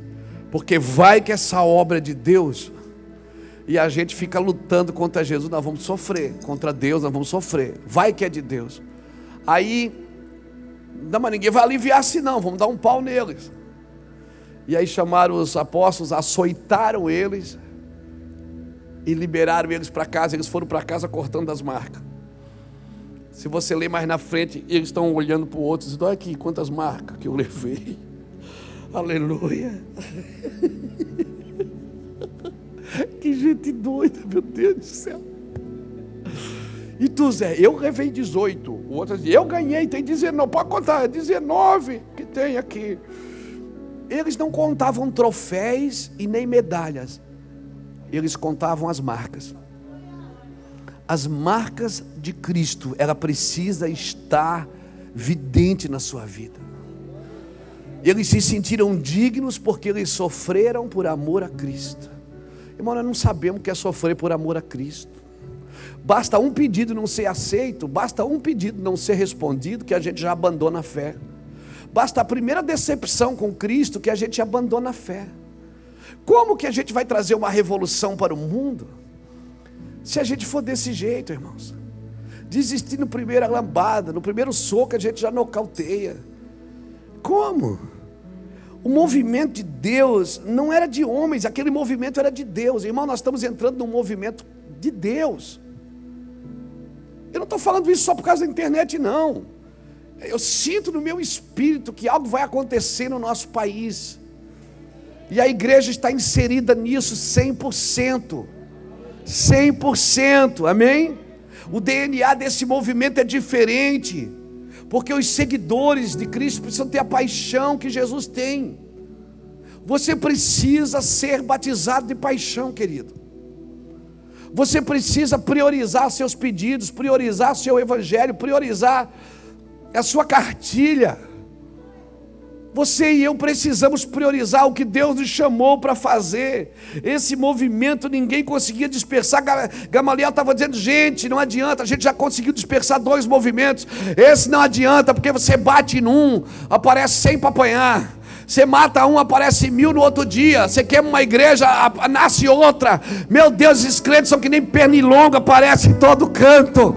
porque vai que essa obra é de Deus e a gente fica lutando contra Jesus, nós vamos sofrer, contra Deus nós vamos sofrer. Vai que é de Deus. Aí, não, mas ninguém vai aliviar assim não, vamos dar um pau neles. E aí chamaram os apóstolos, açoitaram eles e liberaram eles para casa. Eles foram para casa cortando as marcas. Se você ler mais na frente, eles estão olhando para o outro, dizendo: Olha aqui quantas marcas que eu levei. Aleluia. que gente doida, meu Deus do céu. E tu, Zé, eu levei 18. O outro diz, eu ganhei, tem 19. Pode contar, é 19 que tem aqui. Eles não contavam troféus e nem medalhas eles contavam as marcas. As marcas de Cristo, ela precisa estar vidente na sua vida. Eles se sentiram dignos porque eles sofreram por amor a Cristo. Irmão, nós não sabemos o que é sofrer por amor a Cristo. Basta um pedido não ser aceito, basta um pedido não ser respondido, que a gente já abandona a fé. Basta a primeira decepção com Cristo, que a gente abandona a fé. Como que a gente vai trazer uma revolução para o mundo se a gente for desse jeito, irmãos? Desistir no primeiro lambada, no primeiro soco a gente já nocauteia. Como? O movimento de Deus não era de homens, aquele movimento era de Deus. Irmão, nós estamos entrando num movimento de Deus. Eu não estou falando isso só por causa da internet, não. Eu sinto no meu espírito que algo vai acontecer no nosso país. E a igreja está inserida nisso 100%. 100%, amém? O DNA desse movimento é diferente, porque os seguidores de Cristo precisam ter a paixão que Jesus tem. Você precisa ser batizado de paixão, querido. Você precisa priorizar seus pedidos, priorizar seu evangelho, priorizar a sua cartilha. Você e eu precisamos priorizar o que Deus nos chamou para fazer. Esse movimento ninguém conseguia dispersar. Gamaliel estava dizendo: gente, não adianta, a gente já conseguiu dispersar dois movimentos. Esse não adianta, porque você bate num, aparece sem para apanhar. Você mata um, aparece mil no outro dia. Você queima uma igreja, nasce outra. Meu Deus, esses crentes são que nem pernilonga, aparece em todo canto.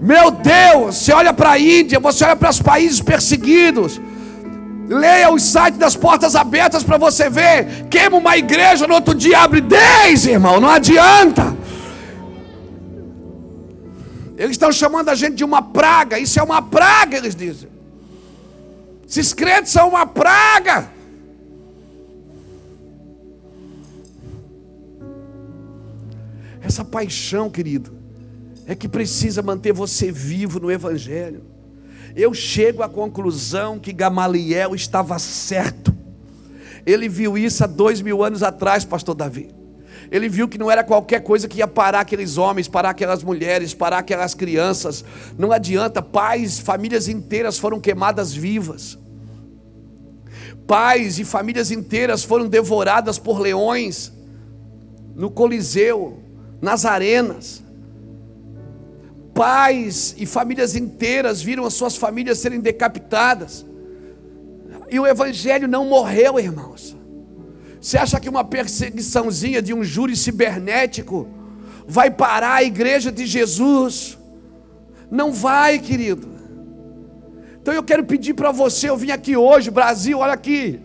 Meu Deus, você olha para a Índia, você olha para os países perseguidos. Leia o site das portas abertas para você ver. Queima uma igreja, no outro dia abre dez, irmão. Não adianta. Eles estão chamando a gente de uma praga. Isso é uma praga, eles dizem. Esses crentes são uma praga. Essa paixão, querido, é que precisa manter você vivo no Evangelho eu chego à conclusão que Gamaliel estava certo. Ele viu isso há dois mil anos atrás, pastor Davi. Ele viu que não era qualquer coisa que ia parar aqueles homens, parar aquelas mulheres, parar aquelas crianças. Não adianta, pais, famílias inteiras foram queimadas vivas. Pais e famílias inteiras foram devoradas por leões no Coliseu, nas arenas pais e famílias inteiras viram as suas famílias serem decapitadas. E o evangelho não morreu, irmãos. Você acha que uma perseguiçãozinha de um júri cibernético vai parar a igreja de Jesus? Não vai, querido. Então eu quero pedir para você, eu vim aqui hoje, Brasil, olha aqui.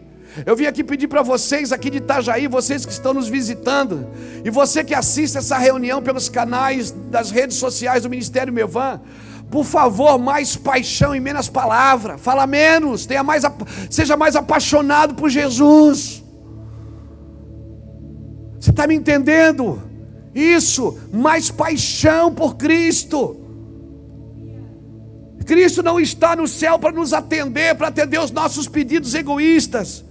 Eu vim aqui pedir para vocês aqui de Itajaí, vocês que estão nos visitando, e você que assiste essa reunião pelos canais das redes sociais do Ministério Mevan, por favor, mais paixão e menos palavra. Fala menos, tenha mais, seja mais apaixonado por Jesus. Você está me entendendo? Isso, mais paixão por Cristo. Cristo não está no céu para nos atender, para atender os nossos pedidos egoístas.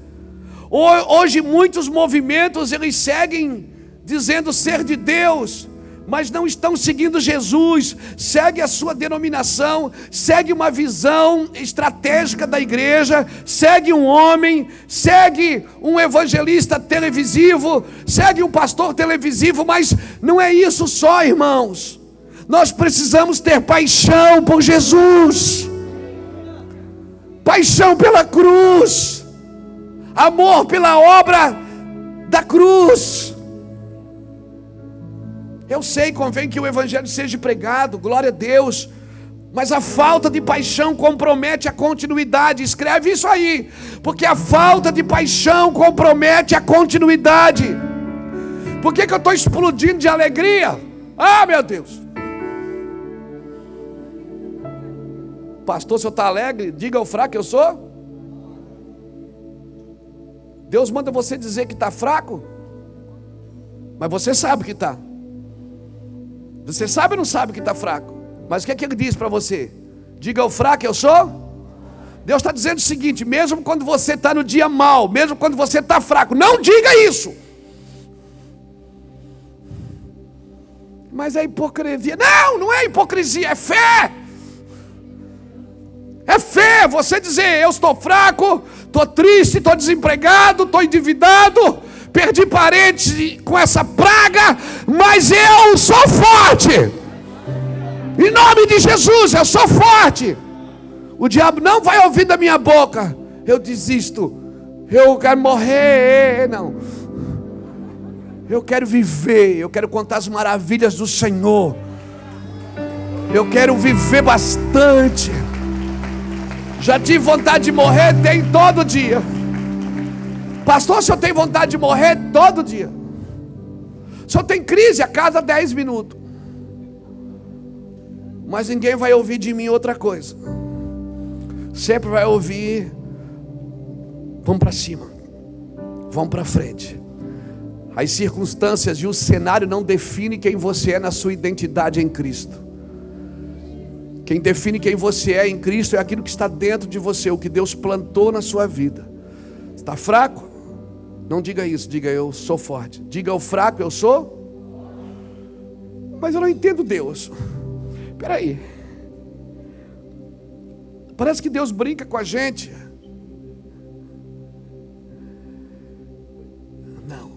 Hoje muitos movimentos eles seguem dizendo ser de Deus, mas não estão seguindo Jesus, segue a sua denominação, segue uma visão estratégica da igreja, segue um homem, segue um evangelista televisivo, segue um pastor televisivo, mas não é isso só, irmãos. Nós precisamos ter paixão por Jesus. Paixão pela cruz amor pela obra da cruz. Eu sei, convém que o Evangelho seja pregado, glória a Deus, mas a falta de paixão compromete a continuidade. Escreve isso aí, porque a falta de paixão compromete a continuidade. Por que, que eu estou explodindo de alegria? Ah, meu Deus! Pastor, se eu está alegre, diga ao fraco que eu sou. Deus manda você dizer que está fraco, mas você sabe que está. Você sabe ou não sabe que está fraco? Mas o que é que ele diz para você? Diga ao fraco, eu sou. Deus está dizendo o seguinte: mesmo quando você está no dia mal, mesmo quando você está fraco, não diga isso. Mas é hipocrisia. Não, não é hipocrisia, é fé. É fé, você dizer, eu estou fraco, estou triste, estou desempregado, estou endividado, perdi parentes com essa praga, mas eu sou forte. Em nome de Jesus, eu sou forte. O diabo não vai ouvir da minha boca, eu desisto, eu quero morrer, não. Eu quero viver, eu quero contar as maravilhas do Senhor. Eu quero viver bastante. Já tive vontade de morrer? Tem todo dia. Pastor, o senhor tem vontade de morrer todo dia? O senhor tem crise a cada 10 minutos. Mas ninguém vai ouvir de mim outra coisa. Sempre vai ouvir: vamos para cima, vamos para frente. As circunstâncias e o cenário não definem quem você é na sua identidade em Cristo. Quem define quem você é em Cristo é aquilo que está dentro de você, o que Deus plantou na sua vida. Está fraco? Não diga isso, diga eu sou forte. Diga o fraco, eu sou. Mas eu não entendo Deus. Espera aí. Parece que Deus brinca com a gente. Não.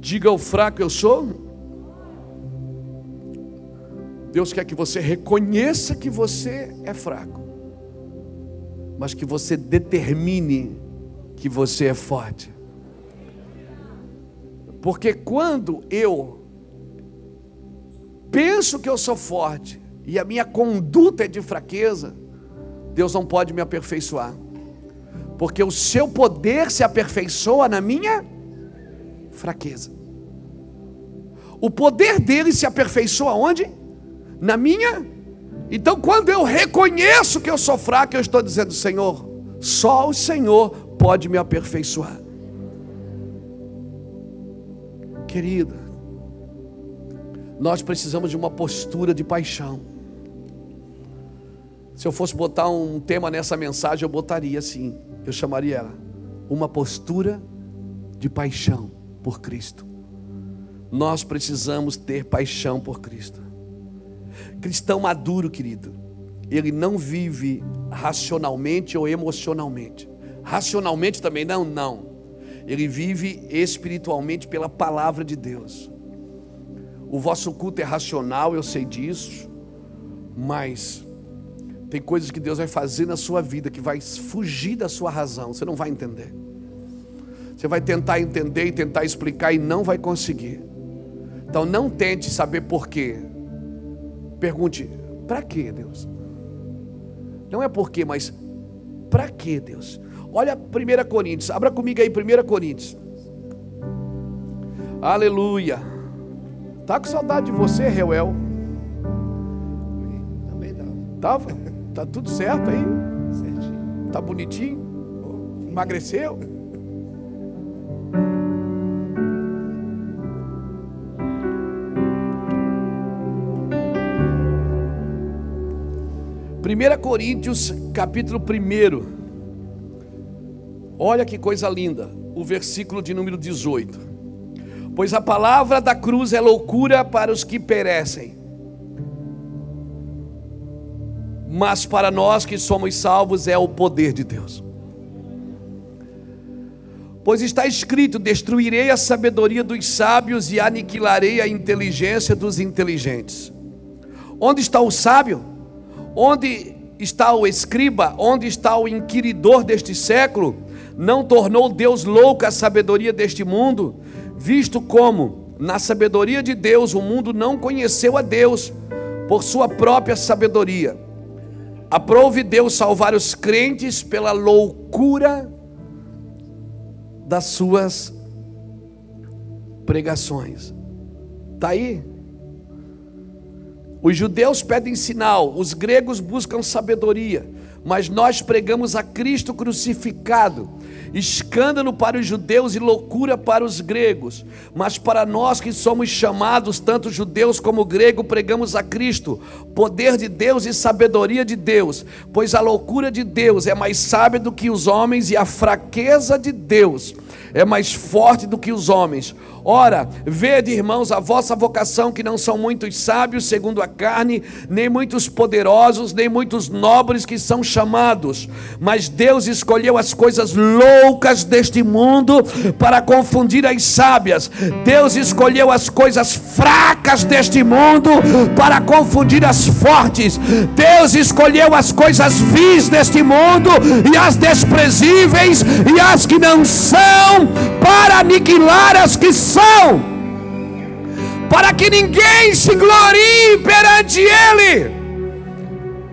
Diga o fraco, eu sou. Deus quer que você reconheça que você é fraco, mas que você determine que você é forte. Porque quando eu penso que eu sou forte e a minha conduta é de fraqueza, Deus não pode me aperfeiçoar. Porque o seu poder se aperfeiçoa na minha fraqueza. O poder dele se aperfeiçoa onde? Na minha. Então, quando eu reconheço que eu sou fraco, eu estou dizendo, Senhor, só o Senhor pode me aperfeiçoar. Querida, nós precisamos de uma postura de paixão. Se eu fosse botar um tema nessa mensagem, eu botaria assim: eu chamaria ela, uma postura de paixão por Cristo. Nós precisamos ter paixão por Cristo. Cristão maduro, querido, ele não vive racionalmente ou emocionalmente. Racionalmente também não, não. Ele vive espiritualmente pela palavra de Deus. O vosso culto é racional, eu sei disso, mas tem coisas que Deus vai fazer na sua vida que vai fugir da sua razão, você não vai entender. Você vai tentar entender e tentar explicar e não vai conseguir. Então não tente saber por quê. Pergunte: para quê, Deus? Não é por quê, mas para quê, Deus? Olha 1 Coríntios, abra comigo aí 1 Coríntios. Aleluia. Tá com saudade de você, Reuel? Também não. Tava? Tá tudo certo aí? Certinho. Tá bonitinho? Emagreceu? Primeira Coríntios, capítulo 1. Olha que coisa linda, o versículo de número 18. Pois a palavra da cruz é loucura para os que perecem, mas para nós que somos salvos é o poder de Deus. Pois está escrito: Destruirei a sabedoria dos sábios e aniquilarei a inteligência dos inteligentes. Onde está o sábio? Onde está o escriba? Onde está o inquiridor deste século? não tornou Deus louca a sabedoria deste mundo, visto como, na sabedoria de Deus, o mundo não conheceu a Deus por sua própria sabedoria. Aprove Deus salvar os crentes pela loucura das suas pregações. Está aí? Os judeus pedem sinal, os gregos buscam sabedoria, mas nós pregamos a Cristo crucificado. Escândalo para os judeus e loucura para os gregos. Mas para nós que somos chamados, tanto judeus como grego, pregamos a Cristo, poder de Deus e sabedoria de Deus, pois a loucura de Deus é mais sábia do que os homens e a fraqueza de Deus é mais forte do que os homens. Ora, vede, irmãos, a vossa vocação, que não são muitos sábios segundo a carne, nem muitos poderosos, nem muitos nobres que são chamados, mas Deus escolheu as coisas loucas deste mundo para confundir as sábias. Deus escolheu as coisas fracas deste mundo para confundir as fortes. Deus escolheu as coisas vis deste mundo e as desprezíveis e as que não são para aniquilar as que são para que ninguém se glorie perante Ele.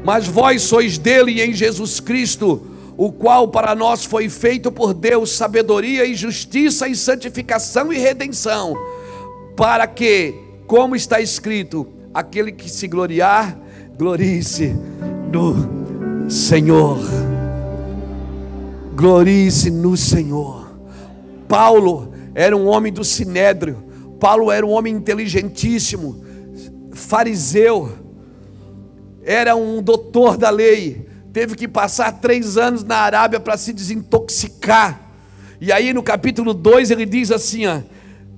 Mas vós sois dele em Jesus Cristo, o qual para nós foi feito por Deus sabedoria e justiça e santificação e redenção, para que, como está escrito, aquele que se gloriar, glorie-se no Senhor. Glorie-se no Senhor. Paulo era um homem do sinédrio. Paulo era um homem inteligentíssimo, fariseu, era um doutor da lei. Teve que passar três anos na Arábia para se desintoxicar. E aí no capítulo 2 ele diz assim: ó,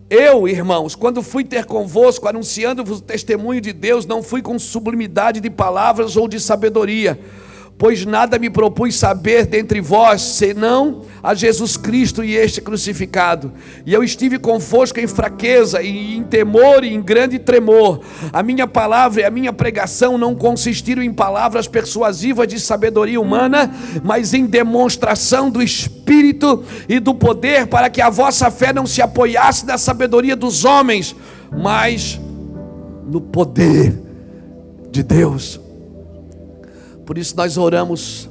Eu, irmãos, quando fui ter convosco, anunciando-vos o testemunho de Deus, não fui com sublimidade de palavras ou de sabedoria pois nada me propus saber dentre vós, senão a Jesus Cristo e este crucificado. E eu estive convosco em fraqueza, e em temor e em grande tremor. A minha palavra e a minha pregação não consistiram em palavras persuasivas de sabedoria humana, mas em demonstração do Espírito e do poder, para que a vossa fé não se apoiasse na sabedoria dos homens, mas no poder de Deus. Por isso nós oramos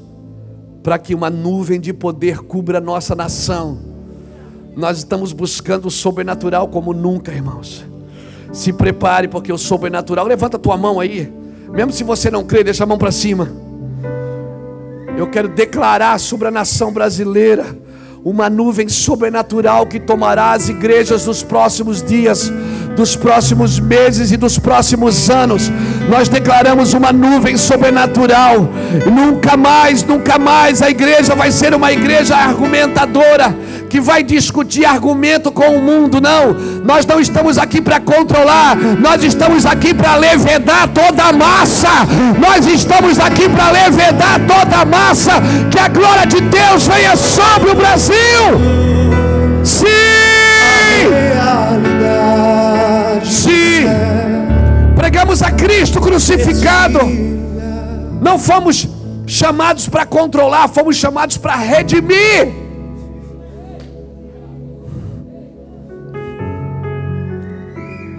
para que uma nuvem de poder cubra a nossa nação. Nós estamos buscando o sobrenatural como nunca, irmãos. Se prepare, porque o sobrenatural. Levanta a tua mão aí. Mesmo se você não crê, deixa a mão para cima. Eu quero declarar sobre a nação brasileira uma nuvem sobrenatural que tomará as igrejas nos próximos dias dos próximos meses e dos próximos anos. Nós declaramos uma nuvem sobrenatural. Nunca mais, nunca mais a igreja vai ser uma igreja argumentadora que vai discutir argumento com o mundo. Não, nós não estamos aqui para controlar, nós estamos aqui para levedar toda a massa. Nós estamos aqui para levedar toda a massa. Que a glória de Deus venha sobre o Brasil. Pregamos a Cristo crucificado. Não fomos chamados para controlar, fomos chamados para redimir.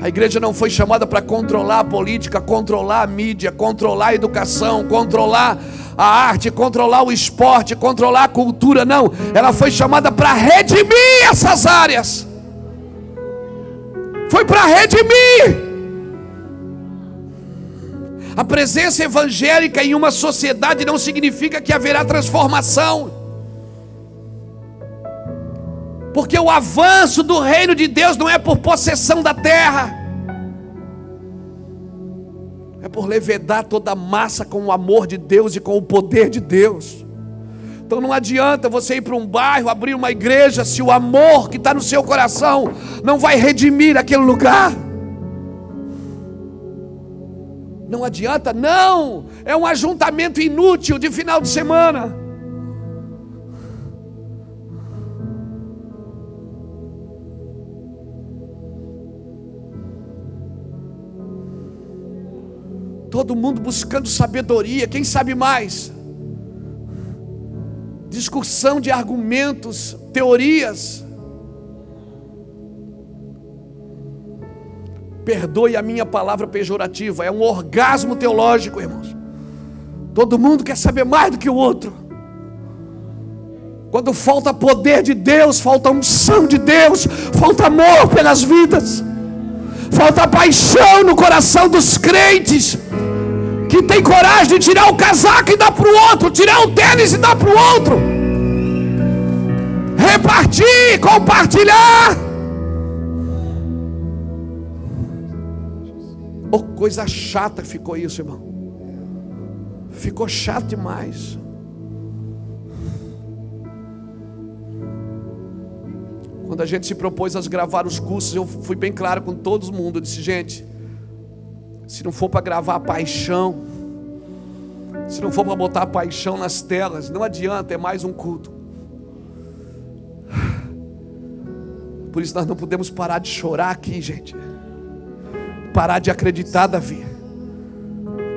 A igreja não foi chamada para controlar a política, controlar a mídia, controlar a educação, controlar a arte, controlar o esporte, controlar a cultura, não. Ela foi chamada para redimir essas áreas. Foi para redimir. A presença evangélica em uma sociedade não significa que haverá transformação. Porque o avanço do reino de Deus não é por possessão da terra, é por levedar toda a massa com o amor de Deus e com o poder de Deus. Então não adianta você ir para um bairro, abrir uma igreja, se o amor que está no seu coração não vai redimir aquele lugar. Não adianta, não. É um ajuntamento inútil de final de semana. Todo mundo buscando sabedoria, quem sabe mais? Discussão de argumentos, teorias. Perdoe a minha palavra pejorativa, é um orgasmo teológico, irmãos. Todo mundo quer saber mais do que o outro. Quando falta poder de Deus, falta unção de Deus, falta amor pelas vidas, falta paixão no coração dos crentes, que tem coragem de tirar o casaco e dar para o outro, tirar o tênis e dar para o outro, repartir, compartilhar. Oh, coisa chata ficou isso, irmão. Ficou chato demais. Quando a gente se propôs a gravar os cursos, eu fui bem claro com todo mundo. Eu disse, gente, se não for para gravar paixão, se não for para botar paixão nas telas, não adianta, é mais um culto. Por isso nós não podemos parar de chorar aqui, gente parar de acreditar, Davi.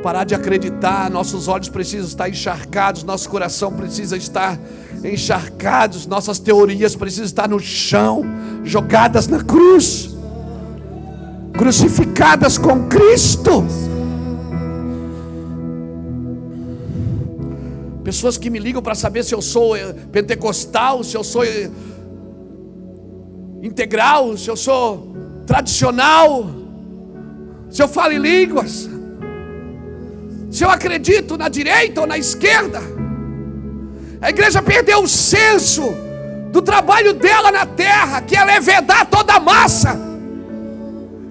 Parar de acreditar, nossos olhos precisam estar encharcados, nosso coração precisa estar encharcados, nossas teorias precisam estar no chão, jogadas na cruz, crucificadas com Cristo. Pessoas que me ligam para saber se eu sou eh, pentecostal, se eu sou eh, integral, se eu sou tradicional se eu falo em línguas, se eu acredito na direita ou na esquerda. A igreja perdeu o senso do trabalho dela na terra, que é levedar toda a massa,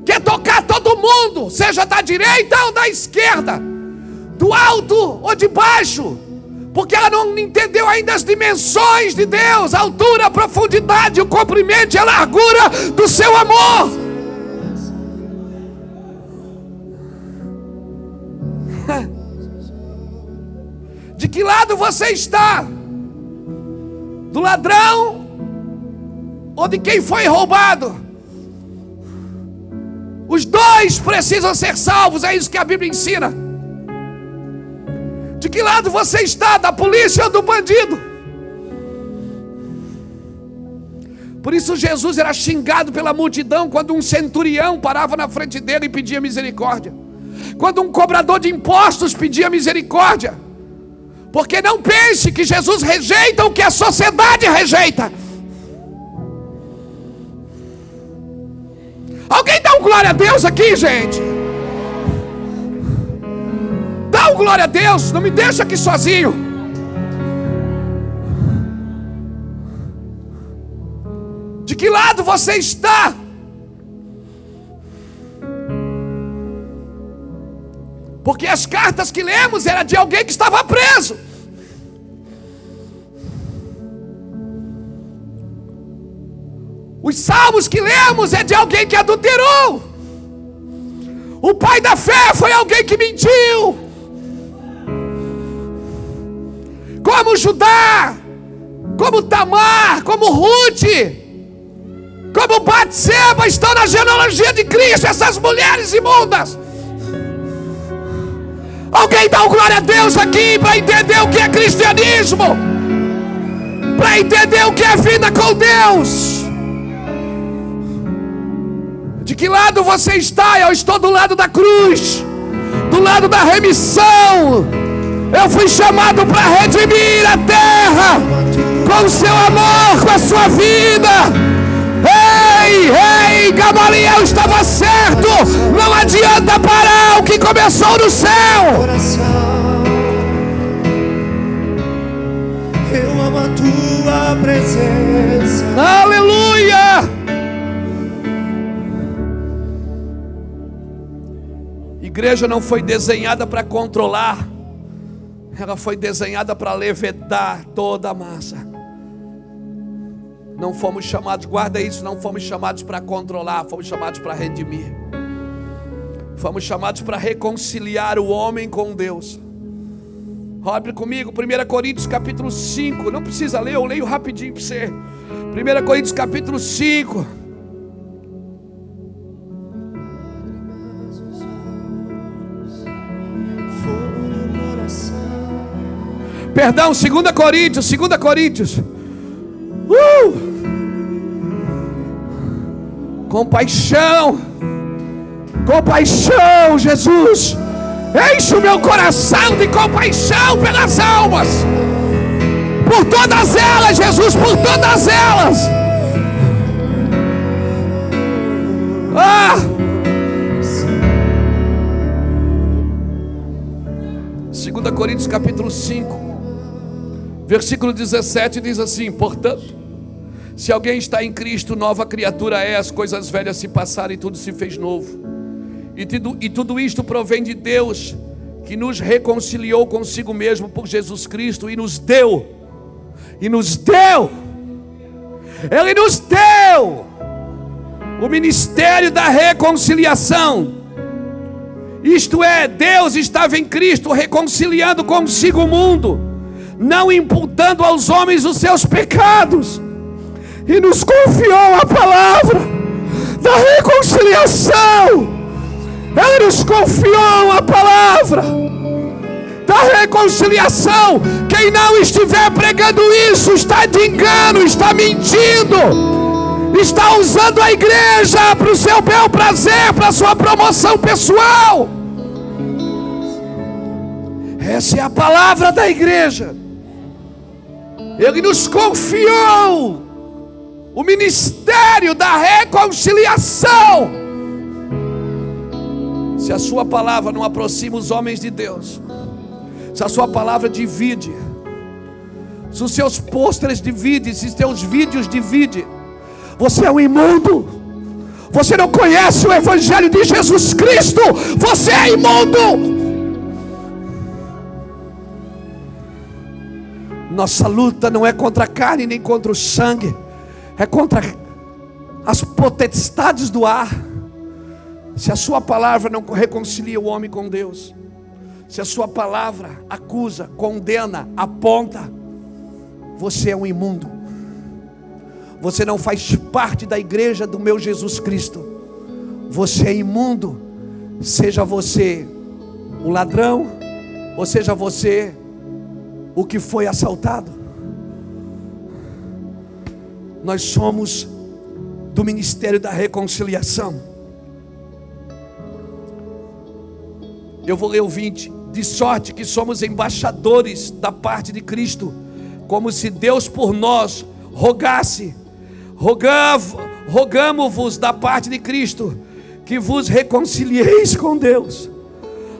que é tocar todo mundo, seja da direita ou da esquerda, do alto ou de baixo, porque ela não entendeu ainda as dimensões de Deus, a altura, a profundidade, o comprimento e a largura do seu amor. De que lado você está? Do ladrão ou de quem foi roubado? Os dois precisam ser salvos, é isso que a Bíblia ensina. De que lado você está? Da polícia ou do bandido? Por isso Jesus era xingado pela multidão quando um centurião parava na frente dele e pedia misericórdia. Quando um cobrador de impostos pedia misericórdia. Porque não pense que Jesus rejeita o que a sociedade rejeita. Alguém dá um glória a Deus aqui, gente? Dá um glória a Deus, não me deixa aqui sozinho. De que lado você está? Porque as cartas que lemos era de alguém que estava preso. Os salmos que lemos é de alguém que adulterou. O pai da fé foi alguém que mentiu. Como Judá, como Tamar, como Ruth, como Batseba estão na genealogia de Cristo, essas mulheres imundas. Alguém dá glória a Deus aqui para entender o que é cristianismo, para entender o que é vida com Deus. De que lado você está? Eu estou do lado da cruz, do lado da remissão. Eu fui chamado para redimir a terra com o seu amor, com a sua vida. Ei, ei, Gamaliel estava certo. Não adianta parar o que começou no céu. Eu amo a tua presença. Aleluia! Igreja não foi desenhada para controlar, ela foi desenhada para levedar toda a massa. Não fomos chamados, guarda isso, não fomos chamados para controlar, fomos chamados para redimir. Fomos chamados para reconciliar o homem com Deus. Abre comigo, 1 Coríntios capítulo 5. Não precisa ler, eu leio rapidinho para você. 1 Coríntios capítulo 5. Perdão, 2 Coríntios, 2 Coríntios. Uh! Compaixão, compaixão, Jesus. Enche o meu coração de compaixão pelas almas, por todas elas, Jesus, por todas elas. Ah! 2 Coríntios capítulo 5. Versículo 17 diz assim: Portanto, se alguém está em Cristo, nova criatura é, as coisas velhas se passaram e tudo se fez novo. E tudo, e tudo isto provém de Deus, que nos reconciliou consigo mesmo por Jesus Cristo e nos deu, e nos deu, Ele nos deu o ministério da reconciliação. Isto é, Deus estava em Cristo reconciliando consigo o mundo não imputando aos homens os seus pecados, e nos confiou a palavra da reconciliação. Ele nos confiou a palavra da reconciliação. Quem não estiver pregando isso está de engano, está mentindo, está usando a igreja para o seu bel prazer, para a sua promoção pessoal. Essa é a palavra da igreja. Ele nos confiou o ministério da reconciliação. Se a sua palavra não aproxima os homens de Deus, se a sua palavra divide, se os seus pôsteres dividem, se os seus vídeos dividem, você é um imundo. Você não conhece o Evangelho de Jesus Cristo, você é imundo. Nossa luta não é contra a carne nem contra o sangue, é contra as potestades do ar. Se a sua palavra não reconcilia o homem com Deus, se a sua palavra acusa, condena, aponta, você é um imundo. Você não faz parte da igreja do meu Jesus Cristo. Você é imundo. Seja você o ladrão, ou seja você o que foi assaltado. Nós somos do ministério da reconciliação. Eu vou ler o 20. De sorte que somos embaixadores da parte de Cristo, como se Deus por nós rogasse, rogamo-vos da parte de Cristo, que vos reconcilieis com Deus.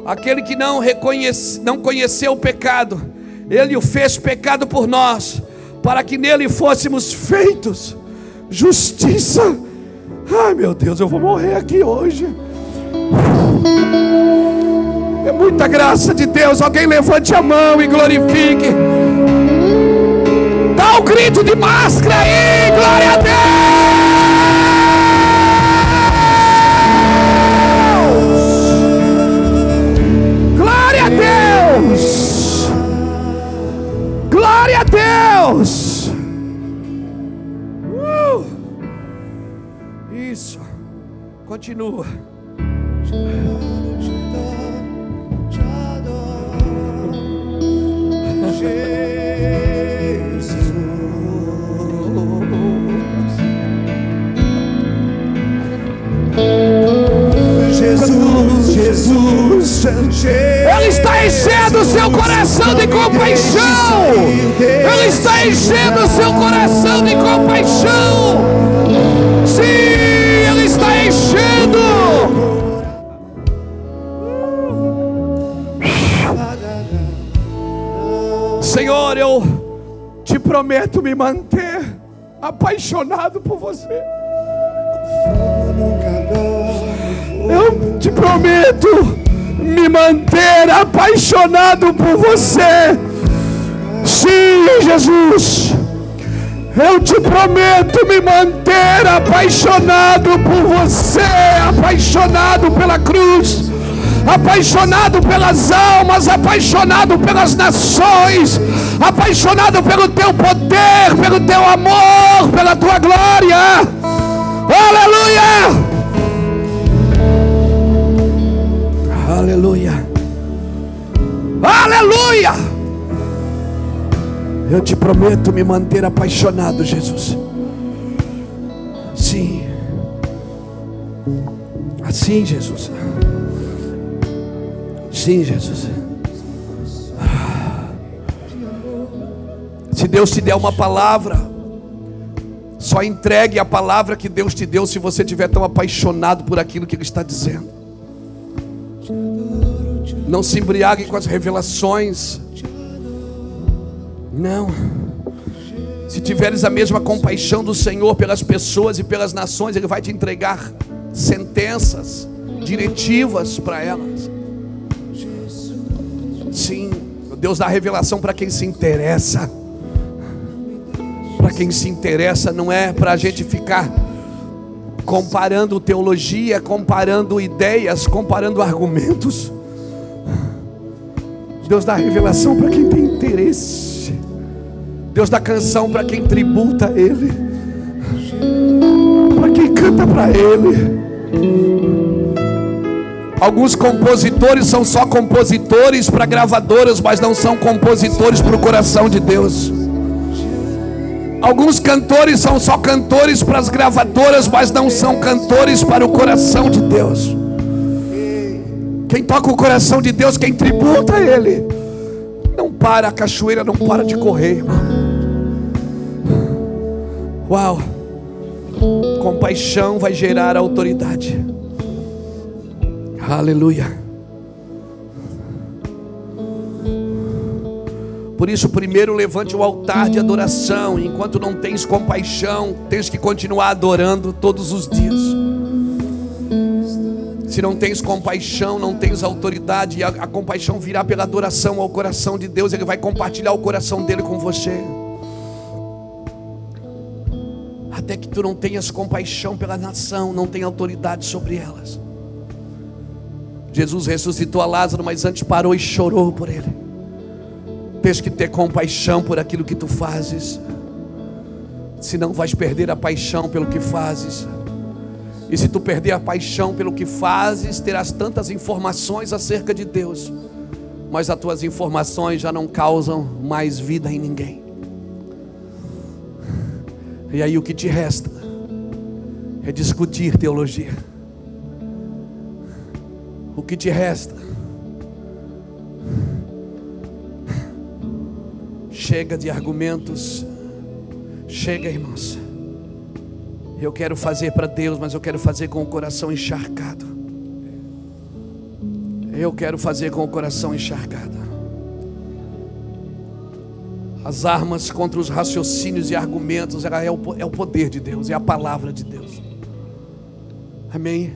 Aquele que não, reconhece, não conheceu o pecado, ele o fez pecado por nós, para que nele fôssemos feitos justiça. Ai meu Deus, eu vou morrer aqui hoje. É muita graça de Deus. Alguém levante a mão e glorifique. Dá um grito de máscara aí, glória a Deus. Glória a Deus. Uh. Isso. Continua. Jesus, Jesus, Ele está enchendo o seu coração de compaixão. Ele está enchendo o seu coração de compaixão. Sim, Ele está enchendo. Senhor, eu te prometo me manter apaixonado por você. Eu te prometo me manter apaixonado por você. Sim, Jesus. Eu te prometo me manter apaixonado por você, apaixonado pela cruz, apaixonado pelas almas, apaixonado pelas nações, apaixonado pelo teu poder, pelo teu amor, pela tua glória. Aleluia! Aleluia. Aleluia. Eu te prometo me manter apaixonado, Jesus. Sim. Assim, Jesus. Sim, Jesus. Se Deus te der uma palavra, só entregue a palavra que Deus te deu se você estiver tão apaixonado por aquilo que Ele está dizendo. Não se embriague com as revelações. Não. Se tiveres a mesma compaixão do Senhor pelas pessoas e pelas nações, Ele vai te entregar sentenças, diretivas para elas. Sim, Deus dá revelação para quem se interessa. Para quem se interessa, não é para a gente ficar comparando teologia, comparando ideias, comparando argumentos. Deus dá revelação para quem tem interesse. Deus dá canção para quem tributa a Ele, para quem canta para Ele. Alguns compositores são só compositores para gravadoras, mas não são compositores para o coração de Deus. Alguns cantores são só cantores para as gravadoras, mas não são cantores para o coração de Deus. Quem toca o coração de Deus, quem tributa a Ele, não para, a cachoeira não para de correr, irmão. Uau! Compaixão vai gerar autoridade. Aleluia. Por isso, primeiro levante o altar de adoração. Enquanto não tens compaixão, tens que continuar adorando todos os dias. Se não tens compaixão, não tens autoridade, e a, a compaixão virá pela adoração ao coração de Deus, Ele vai compartilhar o coração dele com você. Até que tu não tenhas compaixão pela nação, não tenha autoridade sobre elas. Jesus ressuscitou a Lázaro, mas antes parou e chorou por ele. Tens que ter compaixão por aquilo que tu fazes, senão vais perder a paixão pelo que fazes. E se tu perder a paixão pelo que fazes, terás tantas informações acerca de Deus, mas as tuas informações já não causam mais vida em ninguém. E aí o que te resta é discutir teologia. O que te resta? Chega de argumentos. Chega, irmãos. Eu quero fazer para Deus, mas eu quero fazer com o coração encharcado. Eu quero fazer com o coração encharcado. As armas contra os raciocínios e argumentos é o, é o poder de Deus, é a palavra de Deus. Amém?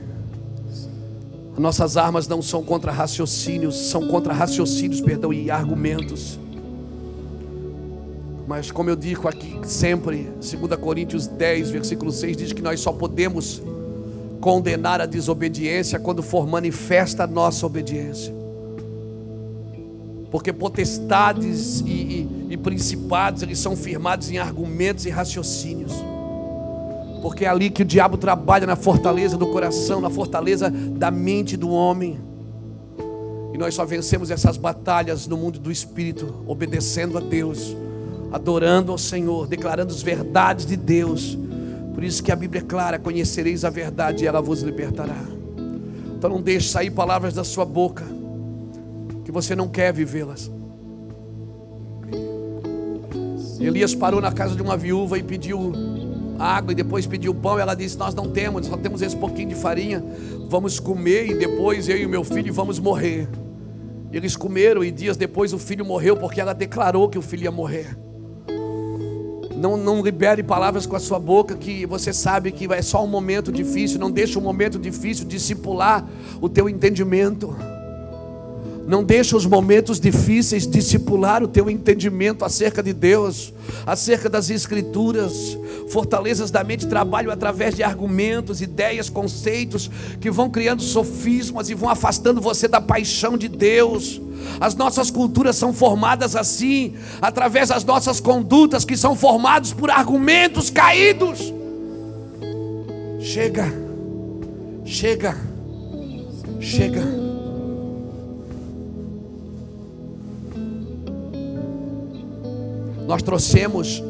Nossas armas não são contra raciocínios, são contra raciocínios, perdão, e argumentos. Mas como eu digo aqui sempre, 2 Coríntios 10, versículo 6 diz que nós só podemos condenar a desobediência quando for manifesta a nossa obediência. Porque potestades e, e, e principados, eles são firmados em argumentos e raciocínios. Porque é ali que o diabo trabalha na fortaleza do coração, na fortaleza da mente do homem. E nós só vencemos essas batalhas no mundo do espírito, obedecendo a Deus adorando ao Senhor, declarando as verdades de Deus. Por isso que a Bíblia é clara: conhecereis a verdade e ela vos libertará. Então não deixe sair palavras da sua boca que você não quer vivê-las. Elias parou na casa de uma viúva e pediu água e depois pediu pão. Ela disse: Nós não temos, só temos esse pouquinho de farinha. Vamos comer e depois eu e meu filho vamos morrer. Eles comeram e dias depois o filho morreu porque ela declarou que o filho ia morrer. Não, não libere palavras com a sua boca que você sabe que é só um momento difícil. Não deixe um momento difícil discipular o teu entendimento. Não deixe os momentos difíceis discipular o teu entendimento acerca de Deus, acerca das Escrituras. Fortalezas da mente trabalham através de argumentos, ideias, conceitos que vão criando sofismas e vão afastando você da paixão de Deus. As nossas culturas são formadas assim, através das nossas condutas que são formados por argumentos caídos. Chega, chega, chega. Nós trouxemos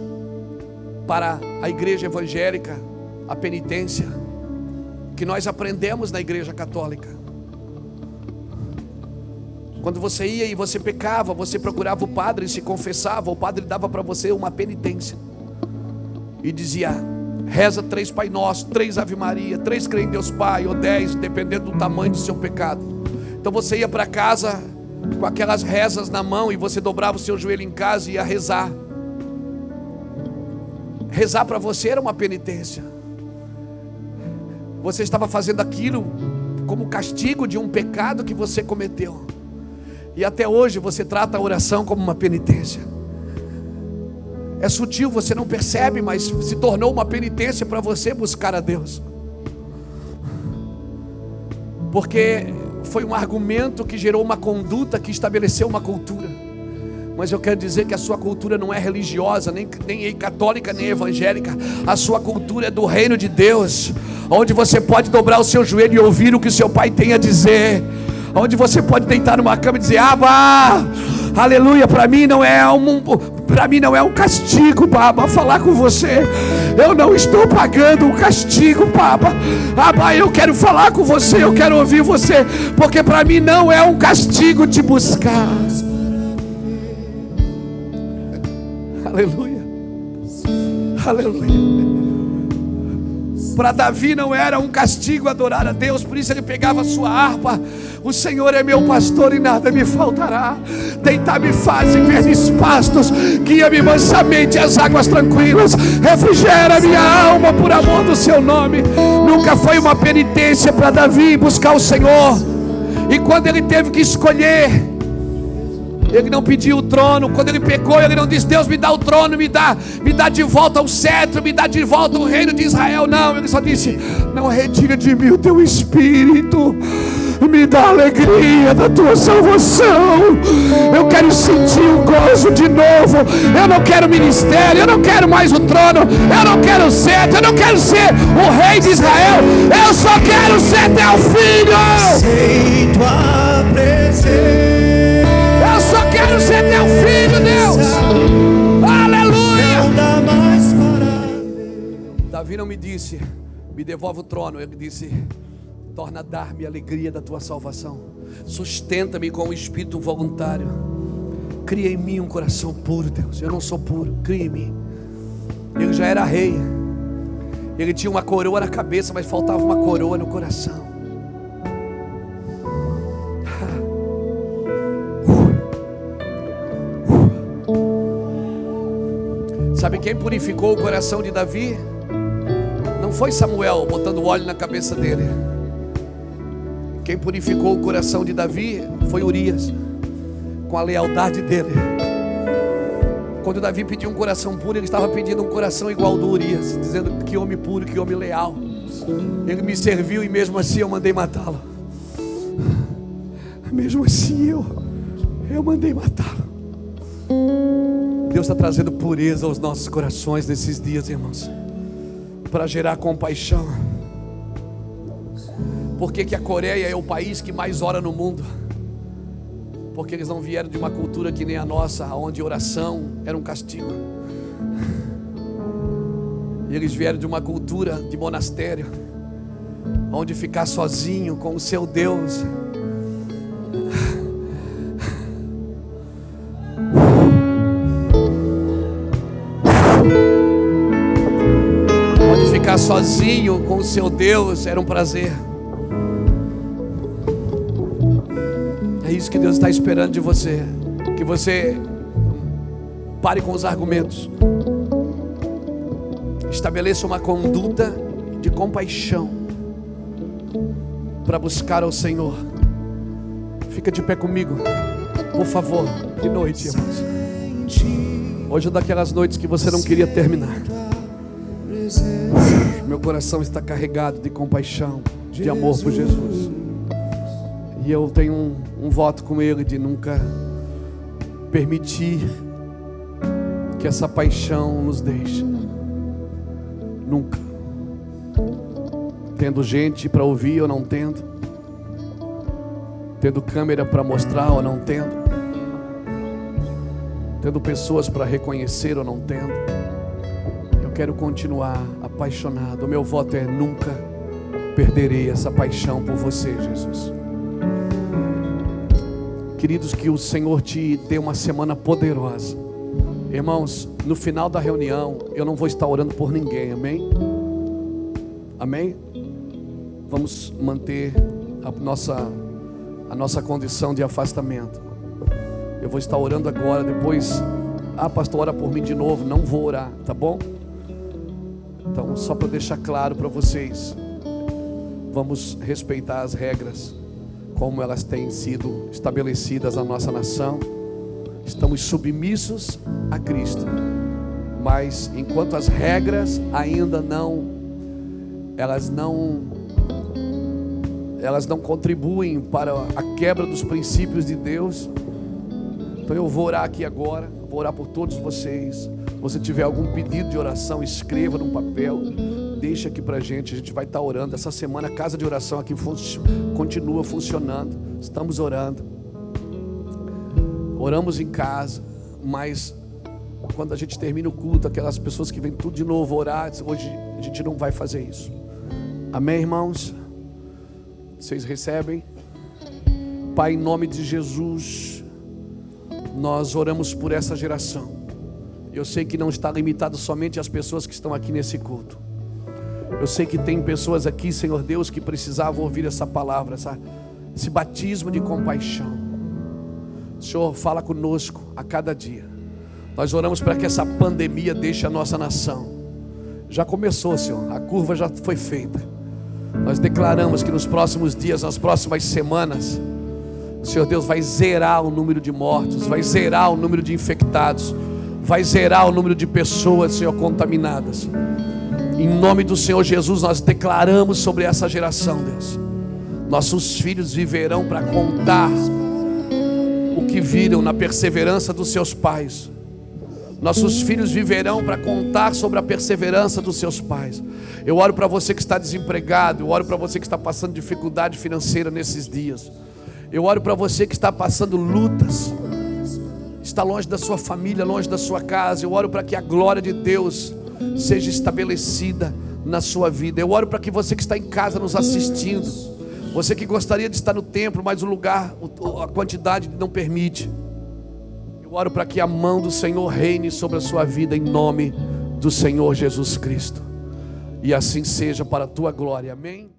para a igreja evangélica a penitência que nós aprendemos na igreja católica. Quando você ia e você pecava, você procurava o padre e se confessava, o padre dava para você uma penitência. E dizia: reza três Pai Nosso, três Ave Maria, três crê em Deus Pai, ou dez, dependendo do tamanho do seu pecado. Então você ia para casa com aquelas rezas na mão e você dobrava o seu joelho em casa e ia rezar. Rezar para você era uma penitência. Você estava fazendo aquilo como castigo de um pecado que você cometeu. E até hoje você trata a oração como uma penitência. É sutil, você não percebe, mas se tornou uma penitência para você buscar a Deus. Porque foi um argumento que gerou uma conduta que estabeleceu uma cultura. Mas eu quero dizer que a sua cultura não é religiosa, nem, nem católica, nem evangélica. A sua cultura é do reino de Deus, onde você pode dobrar o seu joelho e ouvir o que o seu pai tem a dizer onde você pode deitar numa cama e dizer: Abba, aleluia, para mim não é um para mim não é um castigo, Baba, falar com você. Eu não estou pagando o castigo, Baba. Abba, eu quero falar com você, eu quero ouvir você, porque para mim não é um castigo te buscar. Aleluia. Aleluia. Para Davi não era um castigo adorar a Deus, por isso ele pegava sua harpa. O Senhor é meu pastor e nada me faltará. Deitar-me faz em verdes pastos, guia-me mansamente às águas tranquilas. Refrigera minha alma por amor do seu nome. Nunca foi uma penitência para Davi buscar o Senhor. E quando ele teve que escolher ele não pediu o trono. Quando ele pegou, ele não disse: Deus me dá o trono, me dá, me dá de volta o cetro, me dá de volta o reino de Israel. Não, ele só disse: Não retira de mim o teu espírito. Me dá alegria da tua salvação. Eu quero sentir o gozo de novo. Eu não quero ministério, eu não quero mais o trono, eu não quero cetro, eu não quero ser o rei de Israel. Eu só quero ser teu filho. Aceito a presença Davi não me disse, me devolve o trono. Ele disse, torna a dar-me a alegria da tua salvação. Sustenta-me com o espírito voluntário. Cria em mim um coração puro, Deus. Eu não sou puro, cria em mim. Ele já era rei. Ele tinha uma coroa na cabeça, mas faltava uma coroa no coração. Sabe quem purificou o coração de Davi? Foi Samuel botando óleo na cabeça dele. Quem purificou o coração de Davi foi Urias, com a lealdade dele. Quando Davi pediu um coração puro, ele estava pedindo um coração igual do Urias, dizendo que homem puro, que homem leal. Ele me serviu e mesmo assim eu mandei matá-lo. Mesmo assim eu, eu mandei matá-lo. Deus está trazendo pureza aos nossos corações nesses dias, irmãos, para gerar compaixão. Por que, que a Coreia é o país que mais ora no mundo? Porque eles não vieram de uma cultura que nem a nossa, onde oração era um castigo. E eles vieram de uma cultura de monastério, onde ficar sozinho com o seu Deus ficar sozinho com o seu Deus era um prazer. É isso que Deus está esperando de você. Que você pare com os argumentos. Estabeleça uma conduta de compaixão para buscar ao Senhor. Fica de pé comigo, por favor. Que noite, irmãos. Hoje é daquelas noites que você não queria terminar. Meu coração está carregado de compaixão, de amor por Jesus. E eu tenho um, um voto com Ele de nunca permitir que essa paixão nos deixe. Nunca. Tendo gente para ouvir ou não tendo. Tendo câmera para mostrar ou não tendo. Tendo pessoas para reconhecer ou não tendo. Eu quero continuar apaixonado. O meu voto é nunca perderei essa paixão por você, Jesus. Queridos, que o Senhor te dê uma semana poderosa. Irmãos, no final da reunião, eu não vou estar orando por ninguém, amém? Amém? Vamos manter a nossa, a nossa condição de afastamento. Eu vou estar orando agora, depois, ah, pastor, ora por mim de novo. Não vou orar, tá bom? Então, só para deixar claro para vocês, vamos respeitar as regras como elas têm sido estabelecidas na nossa nação. Estamos submissos a Cristo. Mas enquanto as regras ainda não elas não elas não contribuem para a quebra dos princípios de Deus, então eu vou orar aqui agora, vou orar por todos vocês você tiver algum pedido de oração, escreva num papel, deixa aqui pra gente, a gente vai estar tá orando. Essa semana a casa de oração aqui fun continua funcionando. Estamos orando. Oramos em casa, mas quando a gente termina o culto, aquelas pessoas que vêm tudo de novo orar, hoje a gente não vai fazer isso. Amém, irmãos? Vocês recebem? Pai, em nome de Jesus, nós oramos por essa geração. Eu sei que não está limitado somente às pessoas que estão aqui nesse culto. Eu sei que tem pessoas aqui, Senhor Deus, que precisavam ouvir essa palavra, essa, esse batismo de compaixão. Senhor, fala conosco a cada dia. Nós oramos para que essa pandemia deixe a nossa nação. Já começou, Senhor, a curva já foi feita. Nós declaramos que nos próximos dias, nas próximas semanas, Senhor Deus vai zerar o número de mortos, vai zerar o número de infectados, vai zerar o número de pessoas, Senhor, contaminadas. Em nome do Senhor Jesus, nós declaramos sobre essa geração, Deus. Nossos filhos viverão para contar o que viram na perseverança dos seus pais. Nossos filhos viverão para contar sobre a perseverança dos seus pais. Eu oro para você que está desempregado, eu oro para você que está passando dificuldade financeira nesses dias. Eu oro para você que está passando lutas, está longe da sua família, longe da sua casa. Eu oro para que a glória de Deus seja estabelecida na sua vida. Eu oro para que você que está em casa nos assistindo, você que gostaria de estar no templo, mas o lugar, a quantidade não permite. Eu oro para que a mão do Senhor reine sobre a sua vida em nome do Senhor Jesus Cristo. E assim seja para a tua glória. Amém.